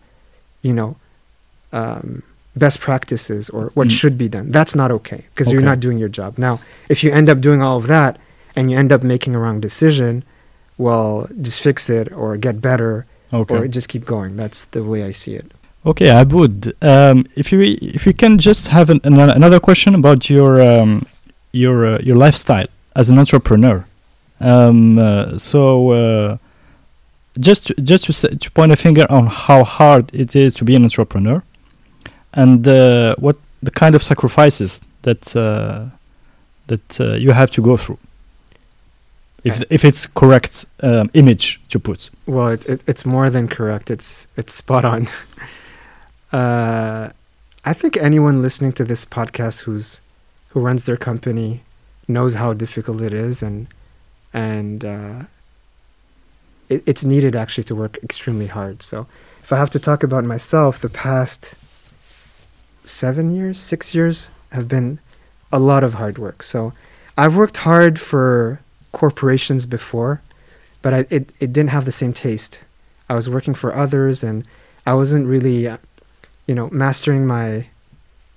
you know, um, best practices or what Mm. should be done. That's not okay because you're not doing your job. Now, if you end up doing all of that and you end up making a wrong decision, well, just fix it or get better okay. or just keep going. That's the way I see it. Okay, Aboud, um, if you if you can just have an, an, another question about your um, your uh, your lifestyle as an entrepreneur. Um, uh, so uh, just to, just to, to point a finger on how hard it is to be an entrepreneur, and uh, what the kind of sacrifices that uh, that uh, you have to go through. If if it's correct um, image to put. Well, it, it, it's more than correct. It's it's spot on. uh, I think anyone listening to this podcast who's who runs their company knows how difficult it is, and and uh, it, it's needed actually to work extremely hard. So, if I have to talk about myself, the past seven years, six years have been a lot of hard work. So, I've worked hard for corporations before but I, it, it didn't have the same taste. I was working for others, and I wasn't really, uh, you know, mastering my,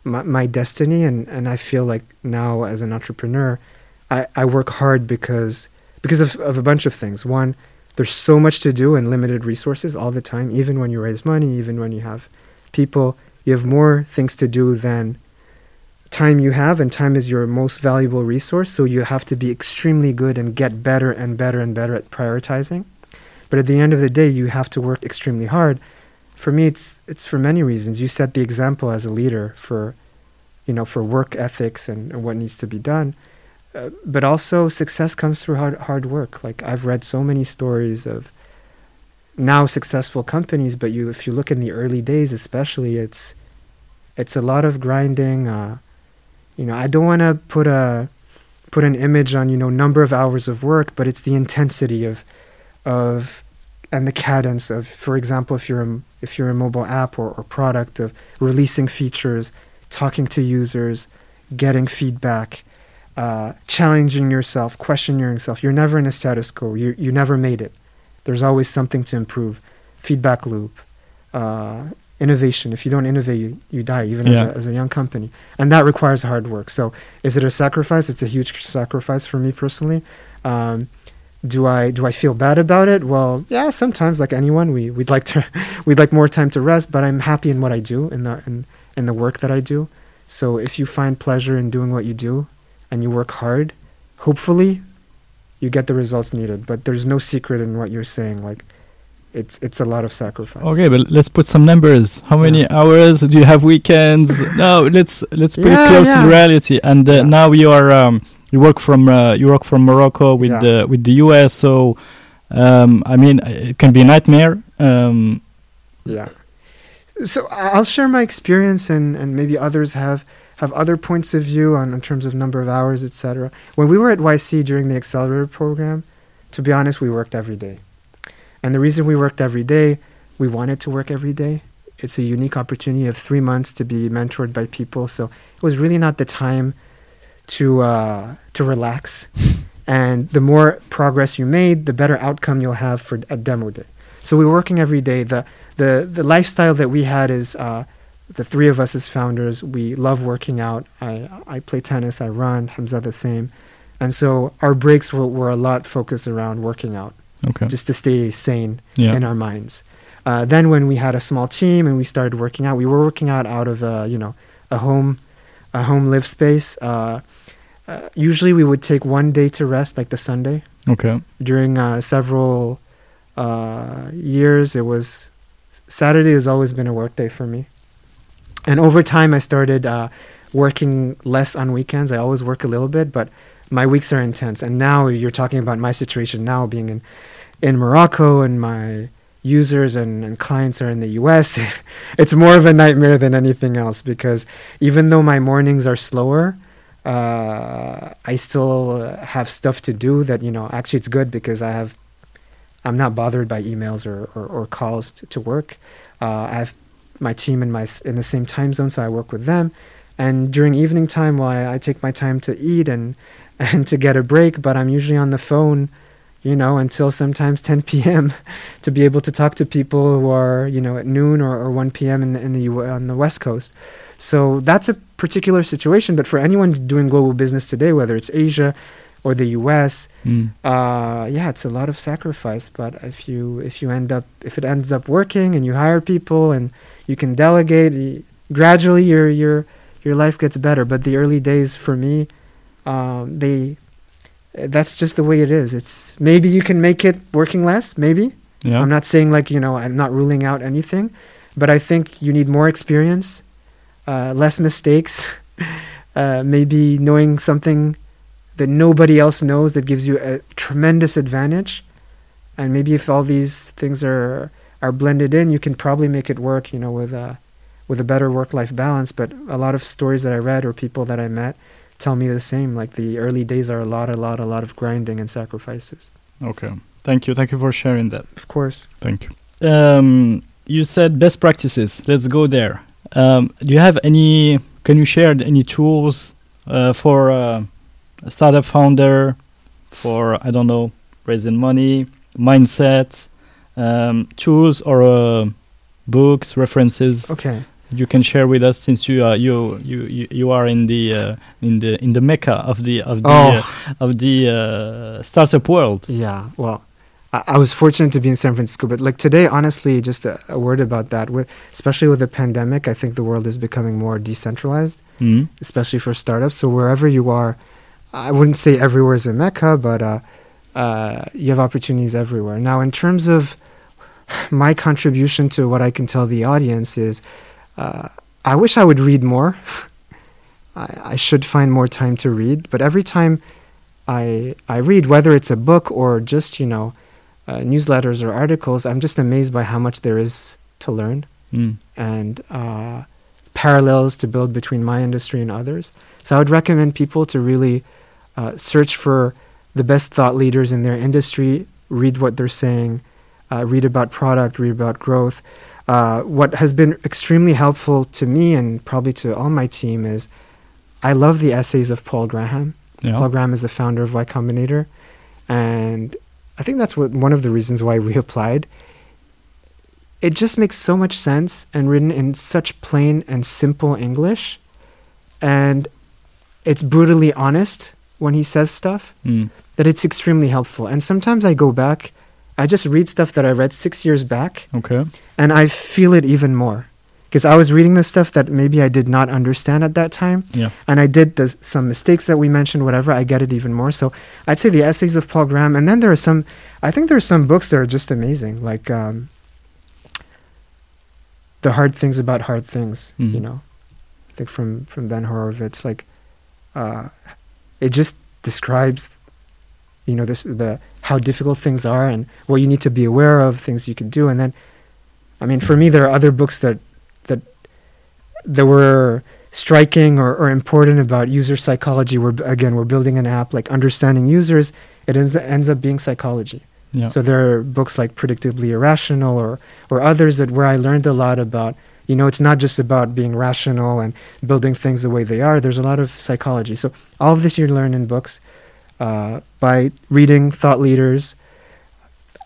my my destiny. And, and I feel like now as an entrepreneur, I, I work hard because because of, of a bunch of things. One, there's so much to do and limited resources all the time. Even when you raise money, even when you have people, you have more things to do than time you have and time is your most valuable resource so you have to be extremely good and get better and better and better at prioritizing. But at the end of the day you have to work extremely hard. For me it's it's for many reasons. You set the example as a leader for you know for work ethics and, and what needs to be done. Uh, but also success comes through hard hard work. Like i've read so many stories of now successful companies but you if you look in the early days especially it's it's a lot of grinding uh, you know i don't want to put a put an image on you know number of hours of work but it's the intensity of of and the cadence of for example if you're a, if you're a mobile app or, or product of releasing features talking to users getting feedback uh, challenging yourself questioning yourself. You're never in a status quo. You you never made it. There's always something to improve. Feedback loop uh, innovation if you don't innovate you, you die even Yeah. as, a, as a young company and that requires hard work so is it a sacrifice it's a huge sacrifice for me personally um, do I do I feel bad about it? Well, yeah, sometimes like anyone, we we'd like to we'd like more time to rest, but I'm happy in what I do in the in, in the work that I do. So if you find pleasure in doing what you do and you work hard, hopefully you get the results needed. But there's no secret in what you're saying. Like it's it's a lot of sacrifice. Okay, but let's put some numbers. How many Yeah. hours do you have weekends? no, let's let's put Yeah, it close to yeah. the reality. And uh, now you are um, you work from uh, you work from Morocco with the with the US. So um, I mean, it can be a nightmare. Um, Yeah. So I'll share my experience, and, and maybe others have have other points of view on in terms of number of hours, etc. When we were at YC during the accelerator program, to be honest, we worked every day, and the reason we worked every day, we wanted to work every day. It's a unique opportunity of three months to be mentored by people, so it was really not the time to uh, to relax. And the more progress you made, the better outcome you'll have for a demo day. So we were working every day. The the the lifestyle that we had is uh, the three of us as founders. We love working out. I I play tennis. I run. Hamza the same, and so our breaks were, were a lot focused around working out, okay. just to stay sane Yeah. in our minds. Uh, then when we had a small team and we started working out, we were working out out of a you know a home a home live space. Uh, uh, usually we would take one day to rest, like the Sunday Okay. during uh, several uh, years it was saturday has always been a work day for me and over time i started uh, working less on weekends i always work a little bit but my weeks are intense and now you're talking about my situation now being in in morocco and my users and, and clients are in the us it's more of a nightmare than anything else because even though my mornings are slower uh, I still have stuff to do that you know actually it's good because I have I'm not bothered by emails or, or, or calls to, to work. Uh, I have my team in my in the same time zone, so I work with them. And during evening time, while I, I take my time to eat and and to get a break, but I'm usually on the phone, you know, until sometimes 10 p.m. to be able to talk to people who are, you know, at noon or, or 1 p.m. in the, in the U- on the West Coast. So that's a particular situation. But for anyone doing global business today, whether it's Asia or the U.S., Mm. uh, yeah, it's a lot of sacrifice. But if you if you end up if it ends up working and you hire people and you can delegate, gradually your your your life gets better. But the early days for me, um, they that's just the way it is. It's maybe you can make it working less, maybe. Yeah. I'm not saying like you know I'm not ruling out anything, but I think you need more experience, uh, less mistakes, uh, maybe knowing something that nobody else knows that gives you a tremendous advantage, and maybe if all these things are are blended in, you can probably make it work. You know, with a with a better work-life balance. But a lot of stories that I read or people that I met tell me the same. Like the early days are a lot, a lot, a lot of grinding and sacrifices. Okay. Thank you. Thank you for sharing that. Of course. Thank you. Um, you said best practices. Let's go there. Um, do you have any? Can you share any tools uh, for uh, a startup founder? For I don't know, raising money, mindset, um, tools or uh, books, references Okay. You can share with us since you are you you you, are in the uh, in the in the mecca of the of the Oh. uh, of the uh, startup world. Yeah, well, I, I was fortunate to be in San Francisco, but like today, honestly, just a, a word about that. With especially with the pandemic, I think the world is becoming more decentralized, Mhm. especially for startups. So wherever you are, I wouldn't say everywhere is a mecca, but uh, uh, you have opportunities everywhere. Now, in terms of my contribution to what I can tell the audience is, uh, I wish I would read more. I, I should find more time to read, but every time I I read, whether it's a book or just you know uh, newsletters or articles, I'm just amazed by how much there is to learn Mm. and uh, parallels to build between my industry and others. So I would recommend people to really uh, search for the best thought leaders in their industry, read what they're saying, uh, read about product, read about growth. Uh, what has been extremely helpful to me and probably to all my team is I love the essays of Paul Graham. Yeah. Paul Graham is the founder of Y Combinator, and I think that's what one of the reasons why we applied. It just makes so much sense and written in such plain and simple English, and it's brutally honest when he says stuff Mm. that it's extremely helpful. And sometimes I go back, I just read stuff that I read six years back, Okay. and I feel it even more because I was reading this stuff that maybe I did not understand at that time Yeah. and I did the, some mistakes that we mentioned, whatever, I get it even more. So I'd say the essays of Paul Graham, and then there are some, I think there are some books that are just amazing, like um, the hard things about hard things. You Mhm. know, I think from from Ben Horowitz, like uh, it just describes, you know, this the how difficult things are and what you need to be aware of, things you can do, and then, I mean, for me, there are other books that that that were striking or, or important about user psychology. We're again we're building an app like understanding users. It ends, ends up being psychology. Yeah. So there are books like Predictably Irrational or or others that where I learned a lot about you know it's not just about being rational and building things the way they are. There's a lot of psychology. So all of this you learn in books uh, by reading thought leaders.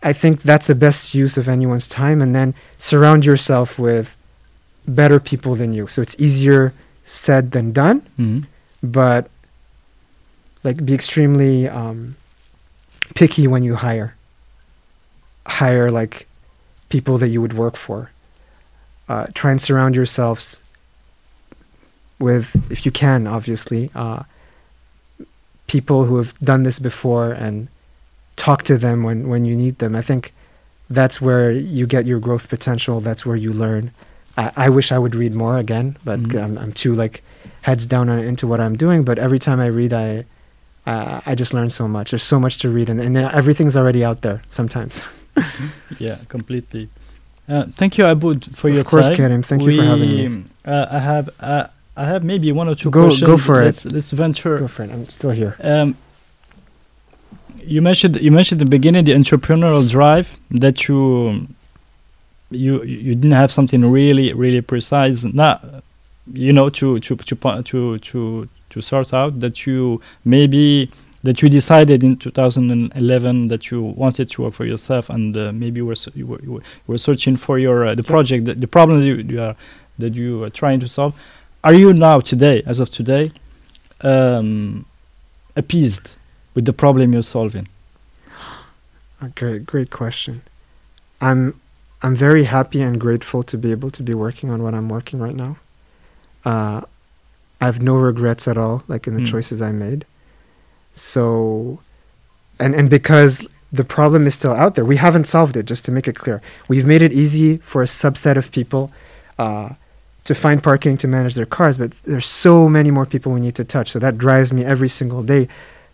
I think that's the best use of anyone's time, and then surround yourself with better people than you. So it's easier said than done, Mhm. but like be extremely um, picky when you hire. Hire like people that you would work for. Uh, try and surround yourselves with, if you can, obviously, uh, people who have done this before and talk to them when, when you need them. I think that's where you get your growth potential. That's where you learn. I, I wish I would read more again, but Mhm. I'm, I'm too like heads down on, into what I'm doing. But every time I read, I uh, I just learn so much. There's so much to read, and, and everything's already out there. Sometimes. Yeah. Completely. Uh, thank you, Aboud, for your time. of course. Karim. Thank you for having me. Uh, I have uh, I have maybe one or two Go- questions. go for it. let's, Let's venture. Go for it. I'm still here. Um, you mentioned you mentioned at the beginning the entrepreneurial drive that you you you didn't have something really really precise not you know to to to to to to sort out that you maybe that you decided in 2011 that you wanted to work for yourself and uh, maybe you were, you were you were, you were searching for your uh, the project the, the problem that you, you are that you are trying to solve are you now today as of today um, appeased with the problem you're solving great, great question. I'm, I'm very happy and grateful to be able to be working on what I'm working right now. Uh, I have no regrets at all, like in the Mm. choices I made. So, and and because the problem is still out there, we haven't solved it. Just to make it clear, we've made it easy for a subset of people uh, to find parking to manage their cars, but there's so many more people we need to touch. So that drives me every single day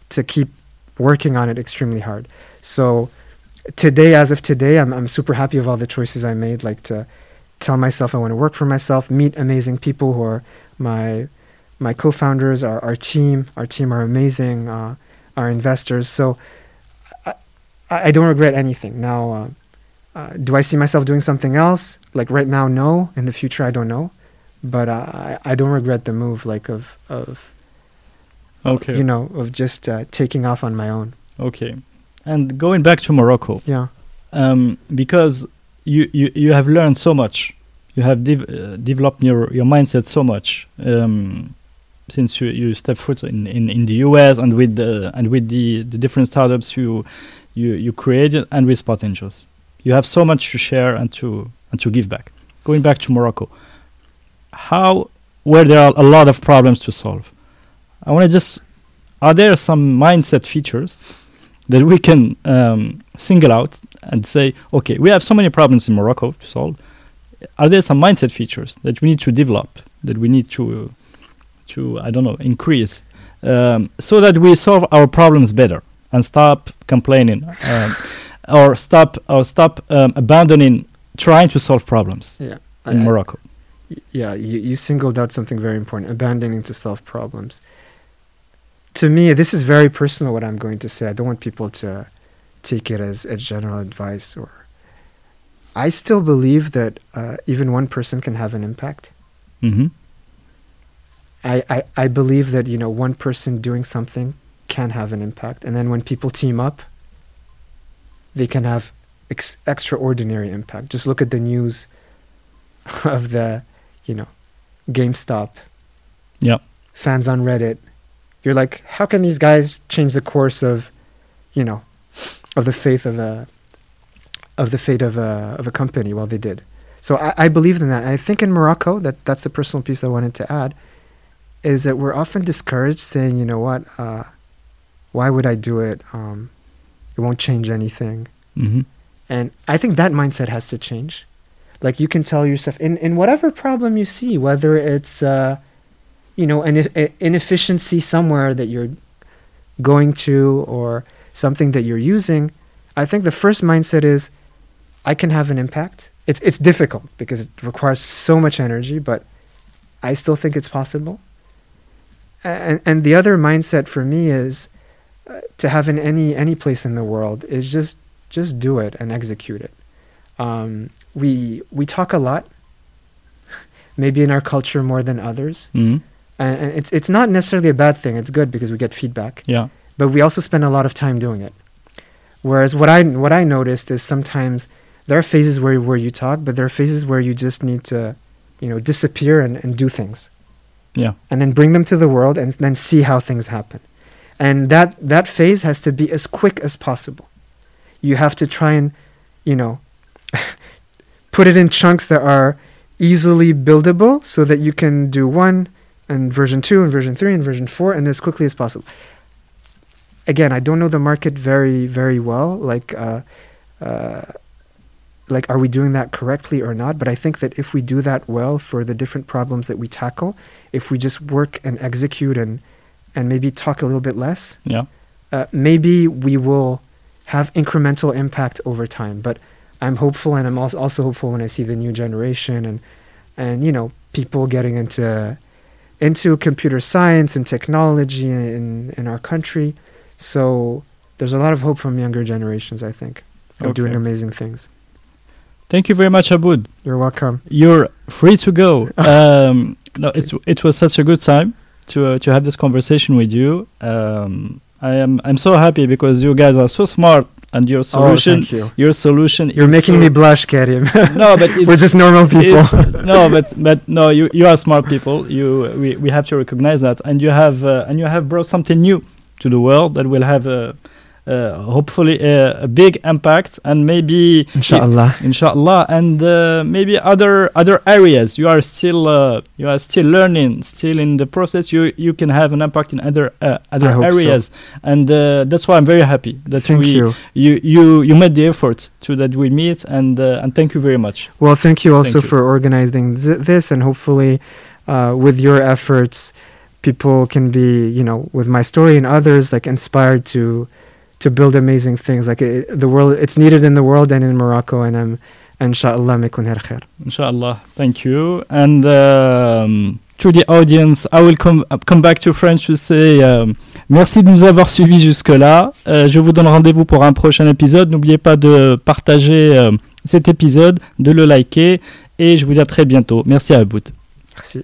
to keep working on it extremely hard. So today, as of today, I'm I'm super happy of all the choices I made. Like to tell myself I want to work for myself, meet amazing people who are my my co-founders, our our team. Our team are amazing. Uh, our investors. So I, I don't regret anything. Now, uh, uh, do I see myself doing something else? Like right now, no. In the future, I don't know. But I I don't regret the move. Like of of okay you know of just uh, taking off on my own. okay and going back to morocco Yeah. um, because you, you, you have learned so much. You have dev- uh, developed your, your mindset so much um, since you, you stepped foot in, in, in the US and with the and with the, the different startups you you, you created and with Spot Angels. You have so much to share and to and to give back. Going back to Morocco, how where there are a lot of problems to solve. I want to just are there some mindset features that we can um, single out and say, okay, we have so many problems in Morocco to solve. Are there some mindset features that we need to develop, that we need to, to I don't know, increase, um, so that we solve our problems better and stop complaining, um, or stop or stop um, abandoning trying to solve problems Yeah. in Morocco. Yeah, you, you singled out something very important abandoning to solve problems. To me, this is very personal what I'm going to say. I don't want people to take it as, a general advice or. I still believe that uh, even one person can have an impact. hmm I, I, I believe that you know one person doing something can have an impact, and then when people team up, they can have ex- extraordinary impact. Just look at the news of the, you know, GameStop. Yeah. Fans on Reddit. You're like, how can these guys change the course of, you know, of the faith of a, of the fate of a of a company? Well, they did. So I, I believe in that. I think in Morocco, that that's the personal piece I wanted to add, is that we're often discouraged, saying, you know what, uh, why would I do it? Um, it won't change anything. hmm And I think that mindset has to change. Like you can tell yourself in, in whatever problem you see, whether it's uh, you know an inefficiency somewhere that you're going to or something that you're using, I think the first mindset is I can have an impact. It's it's difficult because it requires so much energy, but I still think it's possible. And and the other mindset for me is uh, to have in any any place in the world is just just do it and execute it. Um, we we talk a lot, maybe in our culture more than others, hmm and, and it's it's not necessarily a bad thing. It's good because we get feedback, Yeah. but we also spend a lot of time doing it. Whereas what I what I noticed is sometimes there are phases where where you talk, but there are phases where you just need to, you know, disappear and, and do things Yeah. and then bring them to the world and then see how things happen. And that that phase has to be as quick as possible. You have to try and, you know, put it in chunks that are easily buildable so that you can do one and version 2 and version 3 and version 4 and as quickly as possible. Again, I don't know the market very very well like uh, uh, like are we doing that correctly or not but i think that if we do that well for the different problems that we tackle if we just work and execute and and maybe talk a little bit less Yeah. uh, maybe we will have incremental impact over time but i'm hopeful and i'm also, hopeful when i see the new generation and and you know people getting into into computer science and technology in in our country so there's a lot of hope from younger generations i think of doing amazing things Thank you very much, Aboud. you're welcome You're free to go. um, no, it's, it was such a good time to uh, to have this conversation with you. Um, I am I'm so happy because you guys are so smart and your solution oh, you. your solution You're making so- me blush, Karim. no but We're just normal people. no but but no you you are smart people you we, we have to recognize that and you have uh, and you have brought something new to the world that will have a uh, hopefully a, a big impact and maybe Inshallah. inshallah and uh, maybe other other areas you are still uh, you are still learning still in the process you you can have an impact in other uh, other hope so. areas and uh, that's why i'm very happy that Thank we you. you you you made the effort to that we meet and uh, and thank you very much Well, thank you also Thank you. for organizing th- this, and hopefully, uh, with your efforts, people can be, you know, with my story and others, like inspired to to build amazing things. Like it, the world, it's needed in the world and in Morocco, and I'm, inshallah, make khair. Inshallah, thank you. And um, to the audience, I will come, uh, come back to French to say um, merci de nous avoir suivis jusque-là. Euh, je vous donne rendez-vous pour un prochain épisode. N'oubliez pas de partager euh, cet épisode, de le liker, et je vous dis à très bientôt. Merci à Aboud. Merci.